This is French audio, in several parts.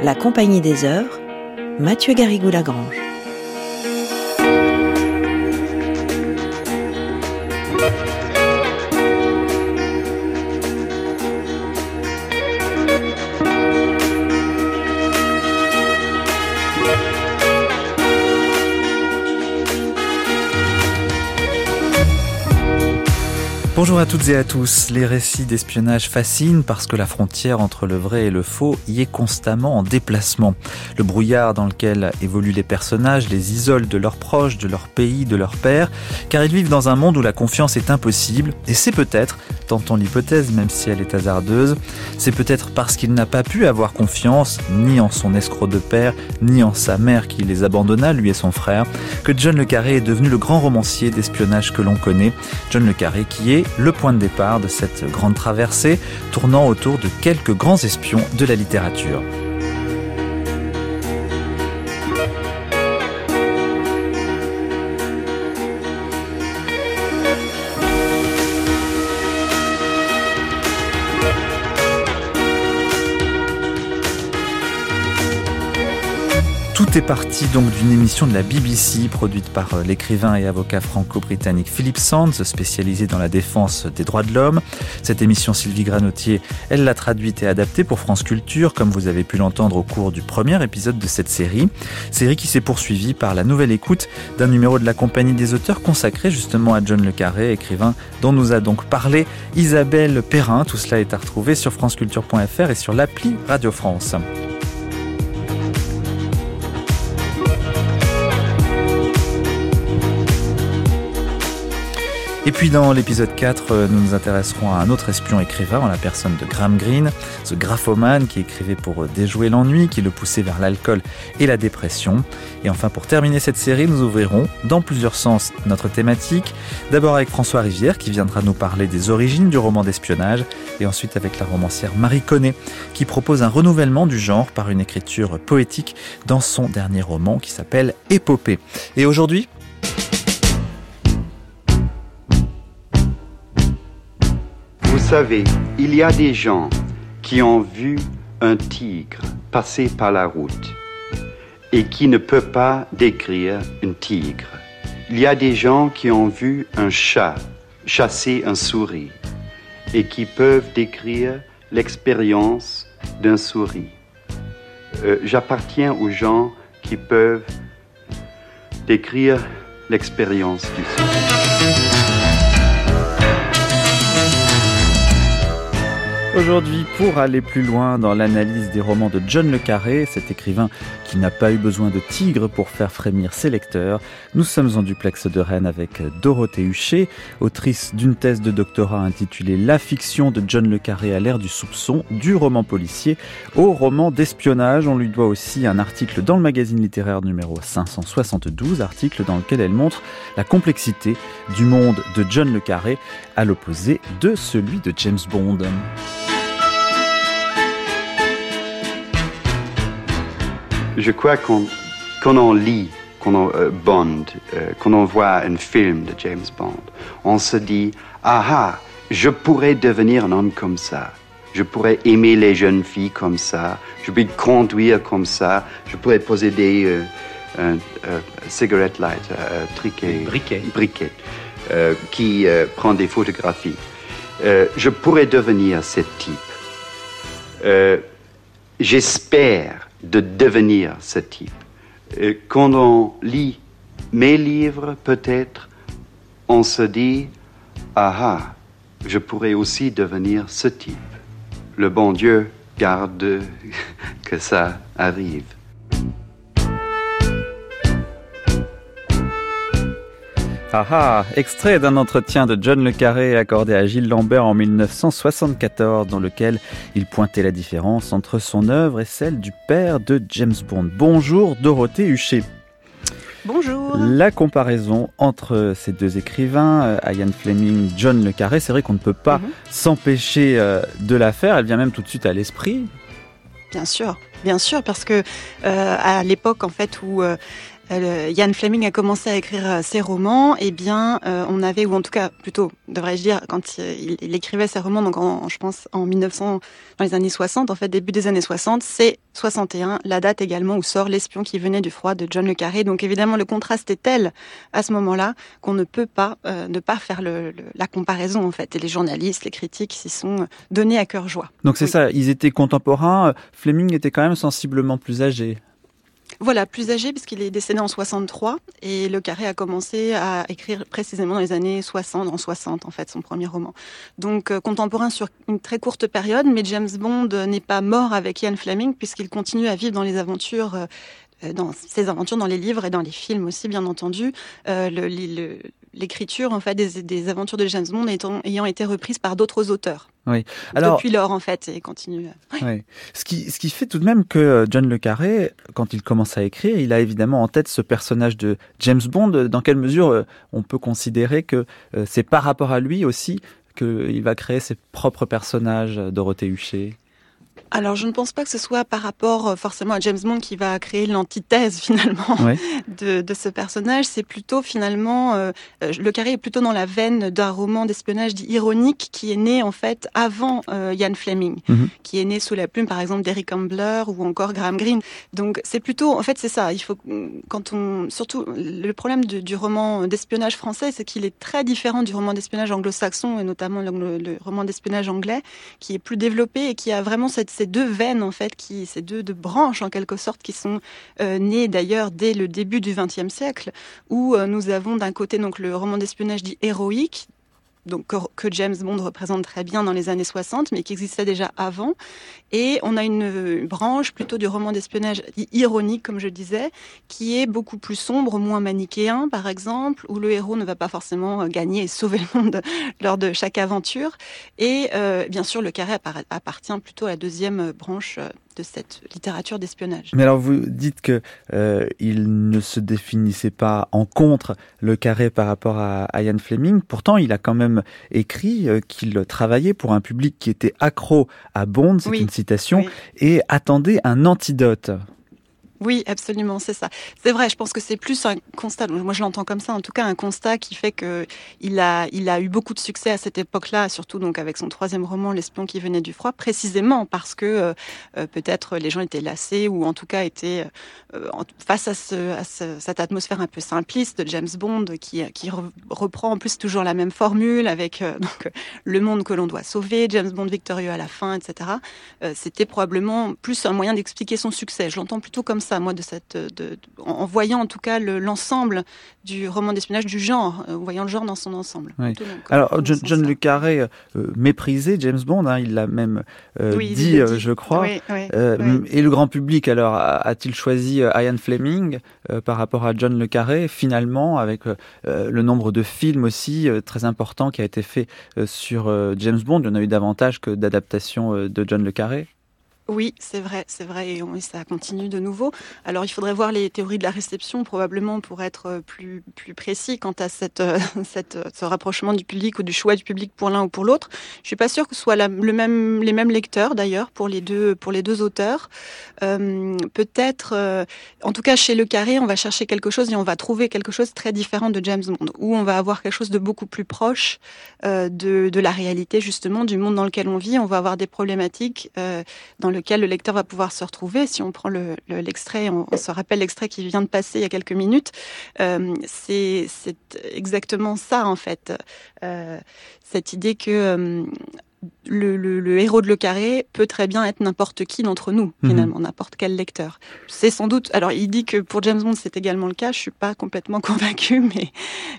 La Compagnie des œuvres, Mathieu Garrigou-Lagrange. Bonjour à toutes et à tous. Les récits d'espionnage fascinent parce que la frontière entre le vrai et le faux y est constamment en déplacement. Le brouillard dans lequel évoluent les personnages les isole de leurs proches, de leur pays, de leur père, car ils vivent dans un monde où la confiance est impossible, et c'est peut-être, tentons l'hypothèse même si elle est hasardeuse, c'est peut-être parce qu'il n'a pas pu avoir confiance ni en son escroc de père, ni en sa mère qui les abandonna, lui et son frère, que John Le Carré est devenu le grand romancier d'espionnage que l'on connaît. John Le Carré qui est le point de départ de cette grande traversée tournant autour de quelques grands espions de la littérature. Est parti donc d'une émission de la BBC produite par euh, l'écrivain et avocat franco-britannique Philip Sands, spécialisé dans la défense des droits de l'homme. Cette émission, Sylvie Granotier, elle l'a traduite et adaptée pour France Culture, comme vous avez pu l'entendre au cours du premier épisode de cette série. Série qui s'est poursuivie par la nouvelle écoute d'un numéro de la Compagnie des auteurs consacré justement à John Le Carré, écrivain dont nous a donc parlé Isabelle Perrin. Tout cela est à retrouver sur franceculture.fr et sur l'appli Radio France. Et puis dans l'épisode 4, euh, nous nous intéresserons à un autre espion écrivain en la personne de Graham Greene, ce graphomane qui écrivait pour euh, déjouer l'ennui, qui le poussait vers l'alcool et la dépression. Et enfin, pour terminer cette série, nous ouvrirons dans plusieurs sens notre thématique. D'abord avec François Rivière qui viendra nous parler des origines du roman d'espionnage et ensuite avec la romancière Marie Connet qui propose un renouvellement du genre par une écriture poétique dans son dernier roman qui s'appelle Épopée. Et aujourd'hui, savez, il y a des gens qui ont vu un tigre passer par la route et qui ne peuvent pas décrire un tigre. Il y a des gens qui ont vu un chat chasser un souris et qui peuvent décrire l'expérience d'un souris. Euh, J'appartiens aux gens qui peuvent décrire l'expérience du souris. Aujourd'hui, pour aller plus loin dans l'analyse des romans de John Le Carré, cet écrivain qui n'a pas eu besoin de tigre pour faire frémir ses lecteurs, nous sommes en duplex de Rennes avec Dorothée Huchet, autrice d'une thèse de doctorat intitulée La fiction de John Le Carré à l'ère du soupçon, du roman policier au roman d'espionnage. On lui doit aussi un article dans le magazine littéraire numéro 572, article dans lequel elle montre la complexité du monde de John Le Carré à l'opposé de celui de James Bond. Je crois qu'on quand on lit quand on, euh, Bond, euh, quand on voit un film de James Bond, on se dit ah ah, je pourrais devenir un homme comme ça. Je pourrais aimer les jeunes filles comme ça. Je pourrais conduire comme ça. Je pourrais posséder euh, un, un cigarette light, un triquet, briquet, briquet euh, qui euh, prend des photographies. Euh, je pourrais devenir ce type. Euh, J'espère de devenir ce type. Euh, Quand on lit mes livres, peut-être, on se dit, ah ah, je pourrais aussi devenir ce type. Le bon Dieu garde que ça arrive. Ah ah, extrait d'un entretien de John Le Carré accordé à Gilles Lambert en 1974 dans lequel il pointait la différence entre son œuvre et celle du père de James Bond. Bonjour Dorothée Huchet. Bonjour. La comparaison entre ces deux écrivains, euh, Ian Fleming, John Le Carré, c'est vrai qu'on ne peut pas Mhm. s'empêcher euh, de la faire, elle vient même tout de suite à l'esprit. Bien sûr, bien sûr, parce que euh, à l'époque en fait où euh, euh, Ian Fleming a commencé à écrire euh, ses romans, eh bien, euh, on avait, ou en tout cas, plutôt, devrais-je dire, quand il, il, écrivait ses romans, donc en, je pense en 1900, dans les années 60, en fait, début des années 60, c'est 61, la date également où sort L'espion qui venait du froid de John le Carré. Donc évidemment, le contraste est tel à ce moment-là qu'on ne peut pas euh, ne pas faire le, le, la comparaison, en fait. Et les journalistes, les critiques s'y sont donnés à cœur joie. Donc c'est oui. ça, ils étaient contemporains. Fleming était quand même sensiblement plus âgé. Voilà, plus âgé puisqu'il est décédé en 63 et Le Carré a commencé à écrire précisément dans les années 60, en 60 en fait, son premier roman. Donc euh, contemporain sur une très courte période, mais James Bond n'est pas mort avec Ian Fleming puisqu'il continue à vivre dans les aventures euh, dans ses aventures dans les livres et dans les films aussi bien entendu euh, l'écriture en fait des, aventures de James Bond ayant été reprise par d'autres auteurs. Oui. Alors, depuis lors en fait et continue. Oui. oui. Ce qui ce qui fait tout de même que John le Carré quand il commence à écrire, il a évidemment en tête ce personnage de James Bond dans quelle mesure euh, on peut considérer que euh, c'est par rapport à lui aussi qu'il va créer ses propres personnages Dorothée Huchet? Alors, je ne pense pas que ce soit par rapport euh, forcément à James Bond qui va créer l'antithèse finalement ouais. de, de, ce personnage. C'est plutôt finalement euh, le carré est plutôt dans la veine d'un roman d'espionnage dit ironique qui est né en fait avant euh, Ian Fleming, mm -hmm. qui est né sous la plume par exemple d'Eric Ambler ou encore Graham Greene. Donc c'est plutôt en fait c'est ça. Il faut quand on surtout le problème de, du roman d'espionnage français, c'est qu'il est très différent du roman d'espionnage anglo-saxon et notamment le, le roman d'espionnage anglais qui est plus développé et qui a vraiment cette ces deux veines en fait, qui, ces deux, branches en quelque sorte, qui sont euh, nées d'ailleurs dès le début du XXe siècle, où euh, nous avons d'un côté donc le roman d'espionnage dit héroïque, donc que, James Bond représente très bien dans les années 60, mais qui existait déjà avant. Et on a une, branche plutôt du roman d'espionnage ironique, comme je disais, qui est beaucoup plus sombre, moins manichéen, par exemple, où le héros ne va pas forcément gagner et sauver le monde lors de chaque aventure. Et euh, bien sûr, le carré appartient plutôt à la deuxième branche de cette littérature d'espionnage. Mais alors vous dites que euh, il ne se définissait pas en contre le carré par rapport à, Ian Fleming. Pourtant, il a quand même écrit euh, qu'il travaillait pour un public qui était accro à Bond, c'est oui. une citation, oui. et attendait un antidote. Oui, absolument, c'est ça. C'est vrai, je pense que c'est plus un constat, moi je l'entends comme ça, en tout cas un constat qui fait que il a, il a eu beaucoup de succès à cette époque-là, surtout donc avec son troisième roman, L'espion qui venait du froid, précisément parce que euh, peut-être les gens étaient lassés ou en tout cas étaient euh, face à, ce, à ce, cette atmosphère un peu simpliste de James Bond qui, qui re, reprend en plus toujours la même formule avec euh, le monde que l'on doit sauver, James Bond victorieux à la fin, etc. Euh, C'était probablement plus un moyen d'expliquer son succès. Je l'entends plutôt comme ça ça, moi, de cette, de, de, en voyant en tout cas l'ensemble le, du roman d'espionnage, du genre, en voyant le genre dans son ensemble. Oui. Alors, John, John Le Carré euh, méprisait James Bond, hein, il l'a même euh, oui, dit, dit, euh, je crois. Oui, et le grand public, alors, a-t-il choisi Ian Fleming par rapport à John Le Carré? Finalement, avec le nombre de films aussi très important qui a été fait sur James Bond, il y en a eu davantage que d'adaptations de John Le Carré oui, c'est vrai, c'est vrai, et ça continue de nouveau. Alors, il faudrait voir les théories de la réception, probablement, pour être plus, plus précis quant à cette, cette, ce rapprochement du public ou du choix du public pour l'un ou pour l'autre. Je suis pas sûre que ce soit le même, les mêmes lecteurs, d'ailleurs, pour les deux, pour les deux auteurs. Euh, Peut-être, euh, en tout cas, chez Le Carré, on va chercher quelque chose et on va trouver quelque chose très différent de James Bond, où on va avoir quelque chose de beaucoup plus proche euh, de, de la réalité, justement, du monde dans lequel on vit. On va avoir des problématiques euh, dans le lequel le lecteur va pouvoir se retrouver. Si on prend l'extrait, le, le, on, on, se rappelle l'extrait qui vient de passer il y a quelques minutes, euh, c'est exactement ça en fait. Euh, cette idée que euh, le, le, le, héros de Le Carré peut très bien être n'importe qui d'entre nous, finalement, mmh. n'importe quel lecteur. C'est sans doute. Alors, il dit que pour James Bond, c'est également le cas. Je suis pas complètement convaincue, mais,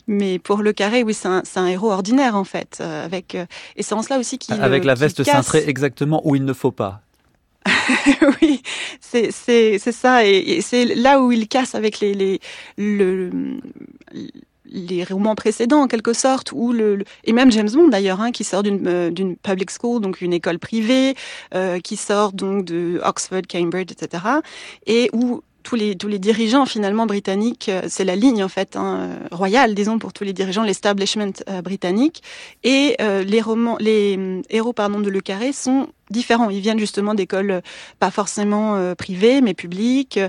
mais pour Le Carré, oui, c'est un, un, héros ordinaire, en fait. Avec, et c'est en cela aussi qu'il. Avec la veste cintrée exactement où il ne faut pas. oui, c'est ça, et, c'est là où il casse avec les, les, le, les romans précédents en quelque sorte, ou le, et même James Bond d'ailleurs, hein, qui sort d'une euh, public school, donc une école privée, euh, qui sort donc de Oxford, Cambridge, etc., et où tous les, tous les dirigeants finalement britanniques, c'est la ligne en fait hein, royale, disons pour tous les dirigeants, l'establishment euh, britannique, et euh, les romans, les héros pardon de Le Carré sont différents. Ils viennent justement d'écoles pas forcément privées, mais publiques.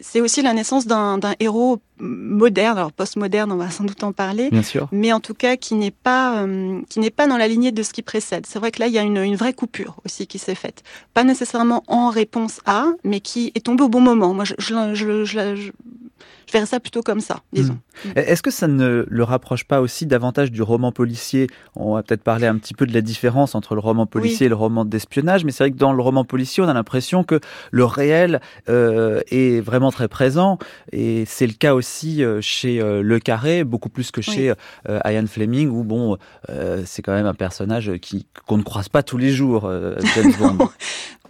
C'est aussi la naissance d'un héros moderne, alors post-moderne, on va sans doute en parler, Bien sûr. mais en tout cas qui n'est pas qui n'est pas dans la lignée de ce qui précède. C'est vrai que là, il y a une, une vraie coupure aussi qui s'est faite, pas nécessairement en réponse à, mais qui est tombée au bon moment. Moi, je, je, je, je je verrais ça plutôt comme ça, disons. Hmm. Est-ce que ça ne le rapproche pas aussi davantage du roman policier? On va peut-être parler un petit peu de la différence entre le roman policier et le roman d'espionnage, mais c'est vrai que dans le roman policier, on a l'impression que le réel euh, est vraiment très présent, et c'est le cas aussi euh, chez euh, Le Carré, beaucoup plus que chez euh, Ian Fleming, où bon, c'est quand même un personnage qui qu'on ne croise pas tous les jours, James Bond.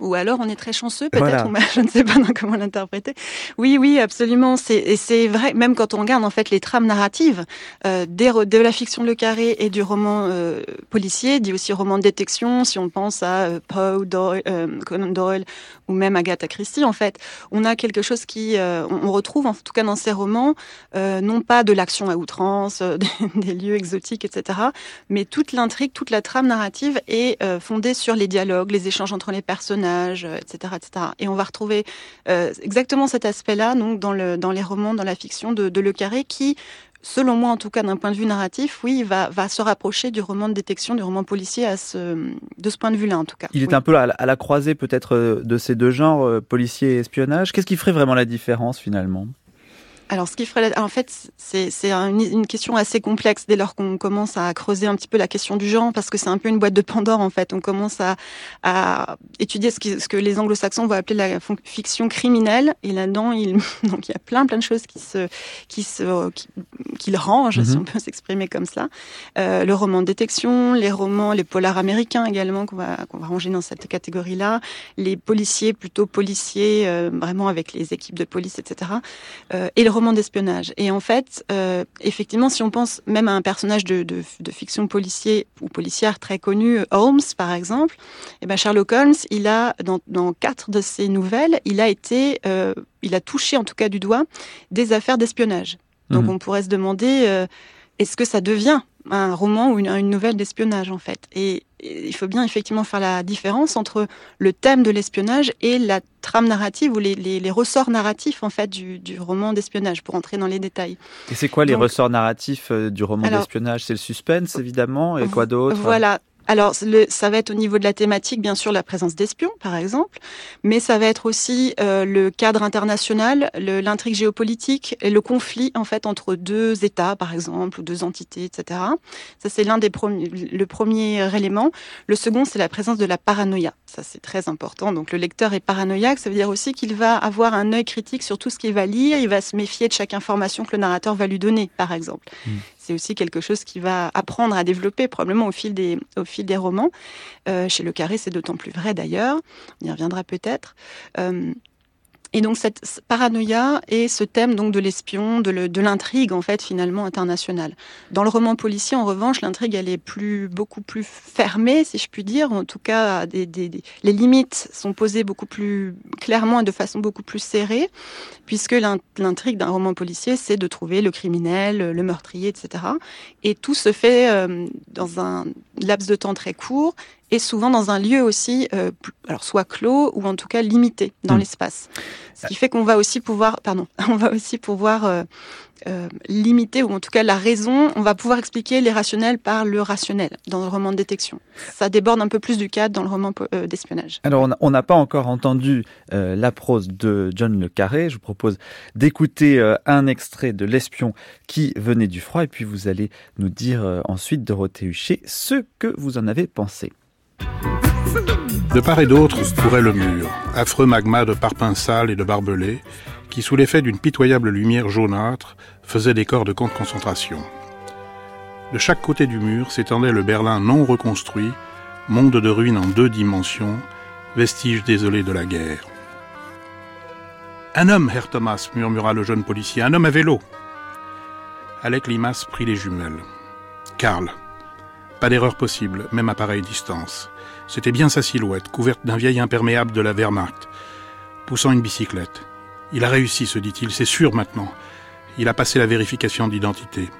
Ou alors on est très chanceux, peut-être, voilà. je ne sais pas comment l'interpréter. Oui, oui, absolument. C'est c'est vrai, même quand on regarde en fait les trames narratives euh, des, de la fiction Le Carré et du roman euh, policier, dit aussi roman de détection, si on pense à euh, Poe, Doyle, euh, Conan Doyle ou même Agatha Christie, en fait, on a quelque chose qui, euh, on retrouve en tout cas dans ces romans, non pas de l'action à outrance, des, lieux exotiques, etc., mais toute l'intrigue, toute la trame narrative est fondée sur les dialogues, les échanges entre les personnages, etc., etc. Et on va retrouver exactement cet aspect-là donc dans, le, dans les romans dans la fiction de, de Le Carré qui selon moi en tout cas d'un point de vue narratif, oui, va, va se rapprocher du roman de détection, du roman policier à ce, de ce point de vue-là en tout cas. Il est oui. un peu à la, à la croisée peut-être de ces deux genres, policier et espionnage. Qu'est-ce qui ferait vraiment la différence finalement? Alors, ce qui ferait, en fait, c'est une, une, question assez complexe dès lors qu'on commence à creuser un petit peu la question du genre, parce que c'est un peu une boîte de Pandore, en fait. On commence à, à étudier ce, qui, ce, que les anglo-saxons vont appeler la fiction criminelle, et là-dedans, il, donc il y a plein, plein de choses qui se, qui se, qui, qui le rangent, mm -hmm. si on peut s'exprimer comme ça. Euh, le roman de détection, les romans, les polars américains également qu'on va, qu'on va ranger dans cette catégorie-là, les policiers plutôt policiers, euh, vraiment avec les équipes de police, etc. Euh, et le roman d'espionnage. Et en fait, euh, effectivement, si on pense même à un personnage de, de, de fiction policier ou policière très connu, Holmes par exemple, et ben Sherlock Holmes, il a dans, dans quatre de ses nouvelles, il a été, euh, il a touché en tout cas du doigt des affaires d'espionnage. Donc mmh. on pourrait se demander, euh, est-ce que ça devient un roman ou une, une nouvelle d'espionnage en fait? Et il faut bien effectivement faire la différence entre le thème de l'espionnage et la trame narrative ou les, les, les, ressorts narratifs en fait du, du roman d'espionnage pour entrer dans les détails. Et c'est quoi les Donc, ressorts narratifs euh, du roman d'espionnage? C'est le suspense évidemment et quoi d'autre? Voilà, alors, le, ça va être au niveau de la thématique, bien sûr, la présence d'espions, par exemple, mais ça va être aussi euh, le cadre international, l'intrigue géopolitique et le conflit, en fait, entre deux États, par exemple, ou deux entités, etc. Ça, c'est l'un des premiers, le premier élément. Le second, c'est la présence de la paranoïa. Ça, c'est très important. Donc, le lecteur est paranoïaque. Ça veut dire aussi qu'il va avoir un œil critique sur tout ce qu'il va lire. Il va se méfier de chaque information que le narrateur va lui donner, par exemple. Mmh c'est aussi quelque chose qui va apprendre à développer probablement au fil des, au fil des romans. Euh, chez Le Carré, c'est d'autant plus vrai d'ailleurs, on y reviendra peut-être. Euh, et donc cette paranoïa et ce thème donc de l'espion, de l'intrigue en fait finalement internationale. Dans le roman policier, en revanche, l'intrigue elle est plus beaucoup plus fermée, si je puis dire. En tout cas, les limites sont posées beaucoup plus clairement et de façon beaucoup plus serrée, puisque l'intrigue d'un roman policier, c'est de trouver le criminel, le meurtrier, etc. Et tout se fait euh, dans un laps de temps très court et souvent dans un lieu aussi, euh, alors soit clos ou en tout cas limité dans mmh. l'espace. Ce qui fait qu'on va aussi pouvoir, pardon, on va aussi pouvoir euh, euh, limiter ou en tout cas la raison, on va pouvoir expliquer l'irrationnel par le rationnel dans le roman de détection. Ça déborde un peu plus du cadre dans le roman d'espionnage. Alors on n'a pas encore entendu la prose de John Le Carré. Je vous propose d'écouter un extrait de L'espion qui venait du froid et puis vous allez nous dire ensuite Dorothée Huchet ce que vous en avez pensé. De part et d'autre courait le mur, affreux magma de parpaings sales et de barbelés, qui, sous l'effet d'une pitoyable lumière jaunâtre, faisait des corps de camp de concentration. De chaque côté du mur s'étendait le Berlin non reconstruit, monde de ruines en deux dimensions, vestige désolé de la guerre. Un homme, Herr Thomas, murmura le jeune policier, un homme à vélo. Alec Limas prit les jumelles. Karl. Pas d'erreur possible, même à pareille distance. C'était bien sa silhouette, couverte d'un vieil imperméable de la Wehrmacht, poussant une bicyclette. Il a réussi, se dit-il, c'est sûr maintenant. Il a passé la vérification d'identité.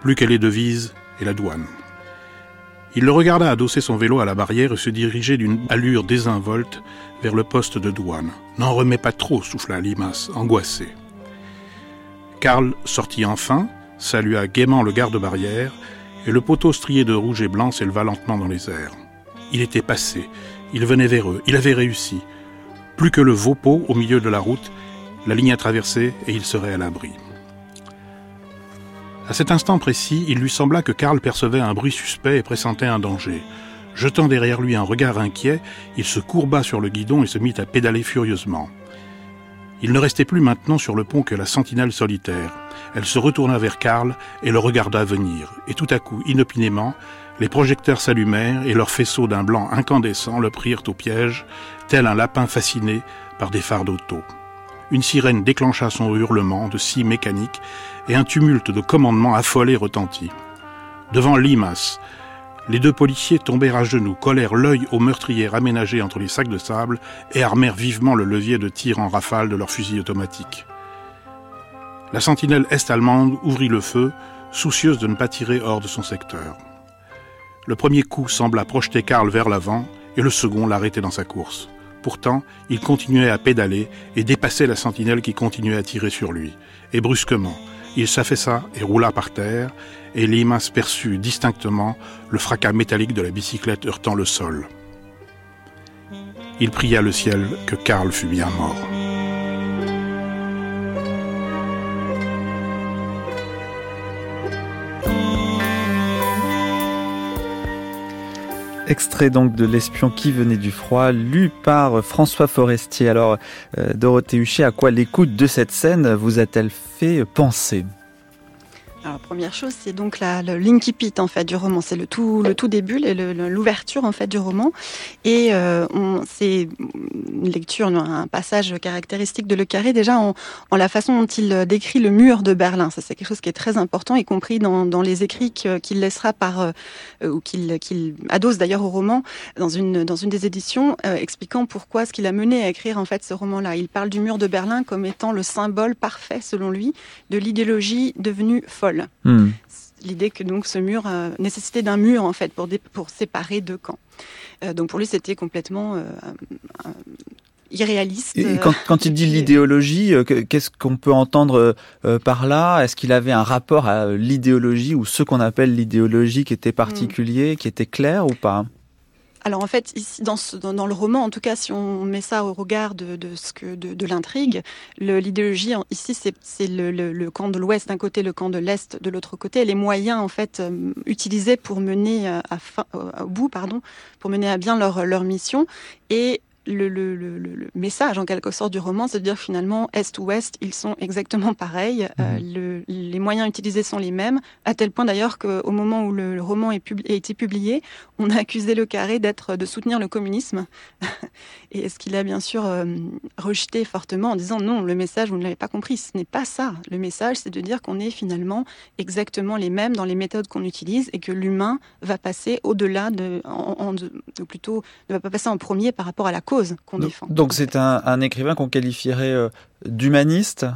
Plus que les devises et la douane. Il le regarda adosser son vélo à la barrière et se diriger d'une allure désinvolte vers le poste de douane. N'en remets pas trop, souffla Limas, angoissé. Karl sortit enfin, salua gaiement le garde-barrière, et le poteau strié de rouge et blanc s'éleva lentement dans les airs. Il était passé, il venait vers eux, il avait réussi. Plus que le pot au milieu de la route, la ligne à traverser et il serait à l'abri. À cet instant précis, il lui sembla que Karl percevait un bruit suspect et pressentait un danger. Jetant derrière lui un regard inquiet, il se courba sur le guidon et se mit à pédaler furieusement. Il ne restait plus maintenant sur le pont que la sentinelle solitaire. Elle se retourna vers Karl et le regarda venir. Et tout à coup, inopinément, les projecteurs s'allumèrent et leurs faisceaux d'un blanc incandescent le prirent au piège, tel un lapin fasciné par des phares d'auto. Une sirène déclencha son hurlement de scie mécanique et un tumulte de commandements affolés retentit. Devant Limas, les deux policiers tombèrent à genoux, collèrent l'œil aux meurtrières aménagées entre les sacs de sable et armèrent vivement le levier de tir en rafale de leurs fusils automatiques. La sentinelle est-allemande ouvrit le feu, soucieuse de ne pas tirer hors de son secteur. Le premier coup sembla projeter Karl vers l'avant et le second l'arrêter dans sa course. Pourtant, il continuait à pédaler et dépassait la sentinelle qui continuait à tirer sur lui. Et brusquement, il s'affaissa et roula par terre, et Limas perçut distinctement le fracas métallique de la bicyclette heurtant le sol. Il pria le ciel que Karl fût bien mort. Extrait donc de L'espion qui venait du froid, lu par François Forestier. Alors, euh, Dorothée Huchet, à quoi l'écoute de cette scène vous a-t-elle fait penser? Alors, première chose, c'est donc la, le en fait du roman. C'est le tout, le tout début, l'ouverture en fait du roman, et euh, c'est une lecture, un passage caractéristique de Le Carré déjà en, en, la façon dont il décrit le mur de Berlin. Ça, c'est quelque chose qui est très important, y compris dans, dans les écrits qu'il laissera par euh, ou qu'il qu'il adosse d'ailleurs au roman dans une dans une des éditions, euh, expliquant pourquoi ce qu'il a mené à écrire en fait ce roman-là. Il parle du mur de Berlin comme étant le symbole parfait, selon lui, de l'idéologie devenue folle Hmm. L'idée que donc ce mur euh, nécessitait d'un mur en fait pour, pour séparer deux camps. Euh, donc pour lui c'était complètement euh, irréaliste. Et quand, quand il dit l'idéologie, qu'est-ce qu'on peut entendre par là? Est-ce qu'il avait un rapport à l'idéologie ou ce qu'on appelle l'idéologie qui était particulier, qui était clair ou pas? Alors en fait, ici, dans, dans, le roman, en tout cas, si on met ça au regard de, de ce que de, de l'intrigue, l'idéologie ici, c'est le, le, le, camp de l'Ouest d'un côté, le camp de l'Est de l'autre côté, les moyens en fait euh, utilisés pour mener à, fin, au bout, pardon, pour mener à bien leur, leur mission. Et le, le, le, le, message en quelque sorte du roman, c'est de dire finalement est ou ouest, ils sont exactement pareils. Euh, mhm. les moyens utilisés sont les mêmes, à tel point d'ailleurs qu'au moment où le, roman est a été publié, on a accusé le carré d'être de soutenir le communisme. Et ce qu'il a bien sûr euh, rejeté fortement en disant non, le message vous ne l'avez pas compris, ce n'est pas ça. Le message, c'est de dire qu'on est finalement exactement les mêmes dans les méthodes qu'on utilise et que l'humain va passer au-delà de, en, de, plutôt ne va pas passer en premier par rapport à la cause qu'on défend. Donc c'est un, écrivain qu'on qualifierait euh, d'humaniste?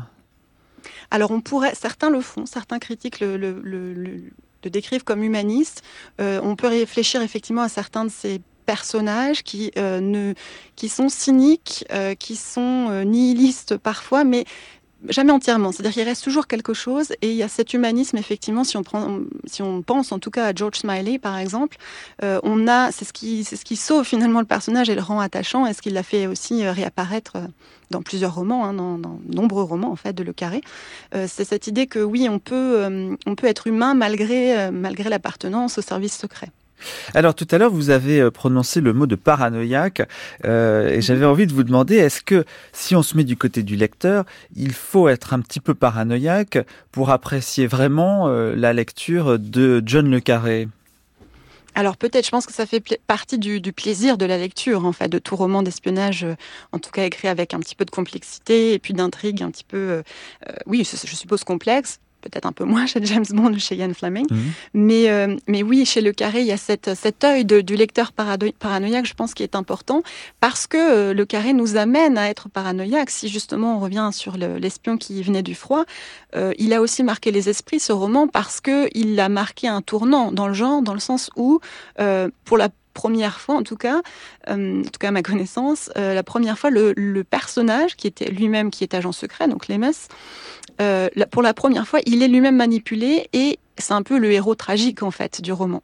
Alors on pourrait, certains le font, certains critiques le, décrivent comme humaniste. Euh, on peut réfléchir effectivement à certains de ces personnages qui euh, ne qui sont cyniques, qui sont nihilistes parfois, mais jamais entièrement. C'est-à-dire qu'il reste toujours quelque chose et il y a cet humanisme effectivement. Si on prend, si on pense en tout cas à George Smiley par exemple, euh, on a, c'est ce qui, c'est ce qui sauve finalement le personnage et le rend attachant et ce qui l'a fait aussi euh, réapparaître euh, dans plusieurs romans, hein, dans, dans, nombreux romans en fait de Le Carré. c'est cette idée que oui, on peut, on peut être humain malgré, malgré l'appartenance au service secret. Alors tout à l'heure, vous avez euh, prononcé le mot de paranoïaque euh, et j'avais envie de vous demander, est-ce que si on se met du côté du lecteur, il faut être un petit peu paranoïaque pour apprécier vraiment euh, la lecture de John Le Carré? Alors peut-être, je pense que ça fait partie du, plaisir de la lecture, en fait, de tout roman d'espionnage, en tout cas écrit avec un petit peu de complexité et puis d'intrigue un petit peu, oui, je suppose complexe peut-être un peu moins chez James Bond ou chez Ian Fleming. Mhm. Mais, euh, mais oui, chez Le Carré, il y a cette, cet œil du lecteur paranoïaque, je pense, qui est important, parce que euh, Le Carré nous amène à être paranoïaque. Si justement on revient sur l'espion qui venait du froid, euh, il a aussi marqué les esprits, ce roman, parce que il a marqué un tournant dans le genre, dans le sens où, pour la première fois, en tout cas, en tout cas à ma connaissance, la première fois, le, le personnage qui était lui-même qui est agent secret, donc Lemes, euh, pour la première fois, il est lui-même manipulé et c'est un peu le héros tragique en fait du roman.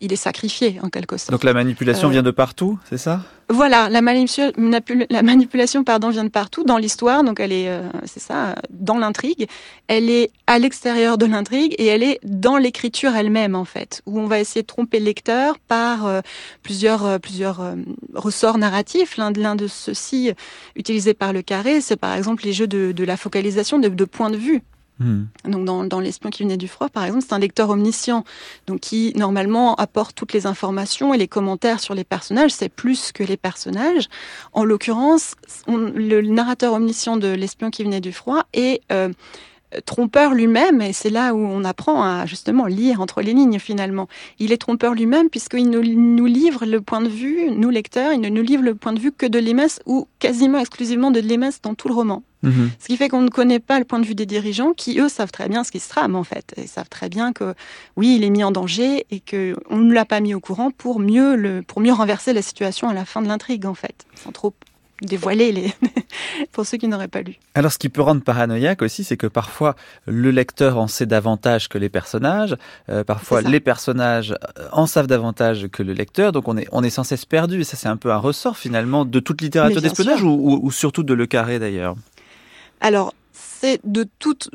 Il est sacrifié en quelque sorte. Donc la manipulation euh, vient de partout, c'est ça? Voilà, la, la, manipulation pardon vient de partout dans l'histoire. Donc elle est, euh, c'est ça, dans l'intrigue. Elle est à l'extérieur de l'intrigue et elle est dans l'écriture elle-même en fait, où on va essayer de tromper le lecteur par plusieurs plusieurs ressorts narratifs. L'un de, de ceux-ci utilisés par le carré, c'est par exemple les jeux de, de la focalisation de, de points de vue. Hmm. Donc dans, dans l'espion qui venait du froid, par exemple, c'est un lecteur omniscient, donc qui normalement apporte toutes les informations et les commentaires sur les personnages. C'est plus que les personnages. En l'occurrence, le narrateur omniscient de l'espion qui venait du froid est euh, trompeur lui-même, et c'est là où on apprend à justement lire entre les lignes finalement. Il est trompeur lui-même puisqu'il nous, nous, livre le point de vue, nous lecteurs, il ne nous livre le point de vue que de Lemes ou quasiment exclusivement de Lemes dans tout le roman. Mhm. Ce qui fait qu'on ne connaît pas le point de vue des dirigeants qui, eux, savent très bien ce qui se trame, en fait. Ils savent très bien que, oui, il est mis en danger et qu'on ne l'a pas mis au courant pour mieux, le, pour mieux renverser la situation à la fin de l'intrigue, en fait, sans trop dévoiler les pour ceux qui n'auraient pas lu. Alors ce qui peut rendre paranoïaque aussi, c'est que parfois le lecteur en sait davantage que les personnages, euh, parfois les personnages euh, en savent davantage que le lecteur, donc on est on est sans cesse perdu. Et ça c'est un peu un ressort finalement de toute littérature d'espionnage ou, ou, surtout de Le Carré d'ailleurs? Alors, c'est de toute,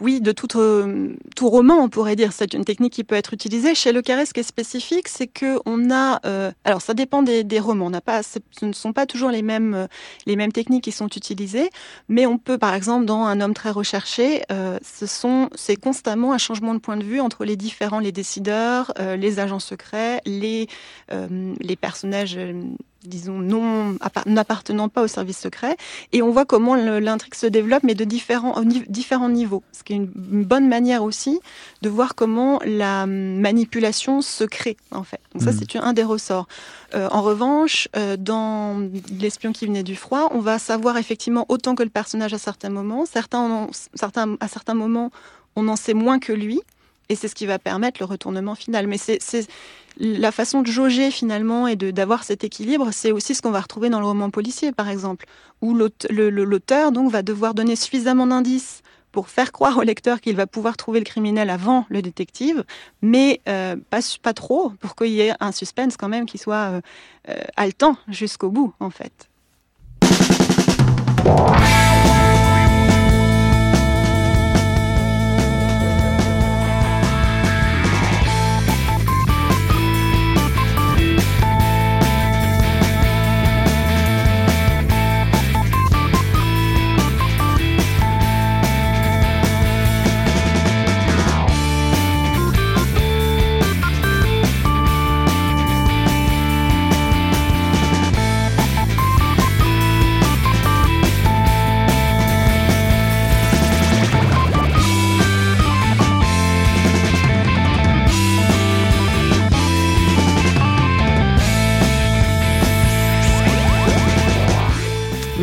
oui, de tout, euh, tout roman, on pourrait dire. C'est une technique qui peut être utilisée. Chez Le Carré, ce qui est spécifique, c'est que on a, euh, alors ça dépend des, romans. On pas, ce ne sont pas toujours les mêmes, euh, les mêmes techniques qui sont utilisées, mais on peut, par exemple, dans Un homme très recherché, ce sont, c'est constamment un changement de point de vue entre les différents, les décideurs, les agents secrets, les personnages disons, non n'appartenant pas au service secret. Et on voit comment l'intrigue se développe, mais de différents, différents niveaux. Ce qui est une, bonne manière aussi de voir comment la manipulation se crée, en fait. Donc ça, mmh. c'est un des ressorts. Euh, en revanche, euh, dans L'espion qui venait du froid, on va savoir effectivement autant que le personnage à certains moments. Certains, certains à certains moments, on en sait moins que lui. Et c'est ce qui va permettre le retournement final. Mais c'est la façon de jauger finalement et d'avoir cet équilibre, c'est aussi ce qu'on va retrouver dans le roman policier, par exemple, où l'auteur donc va devoir donner suffisamment d'indices pour faire croire au lecteur qu'il va pouvoir trouver le criminel avant le détective, mais euh, pas, trop pour qu'il y ait un suspense quand même qui soit euh, euh, haletant jusqu'au bout, en fait.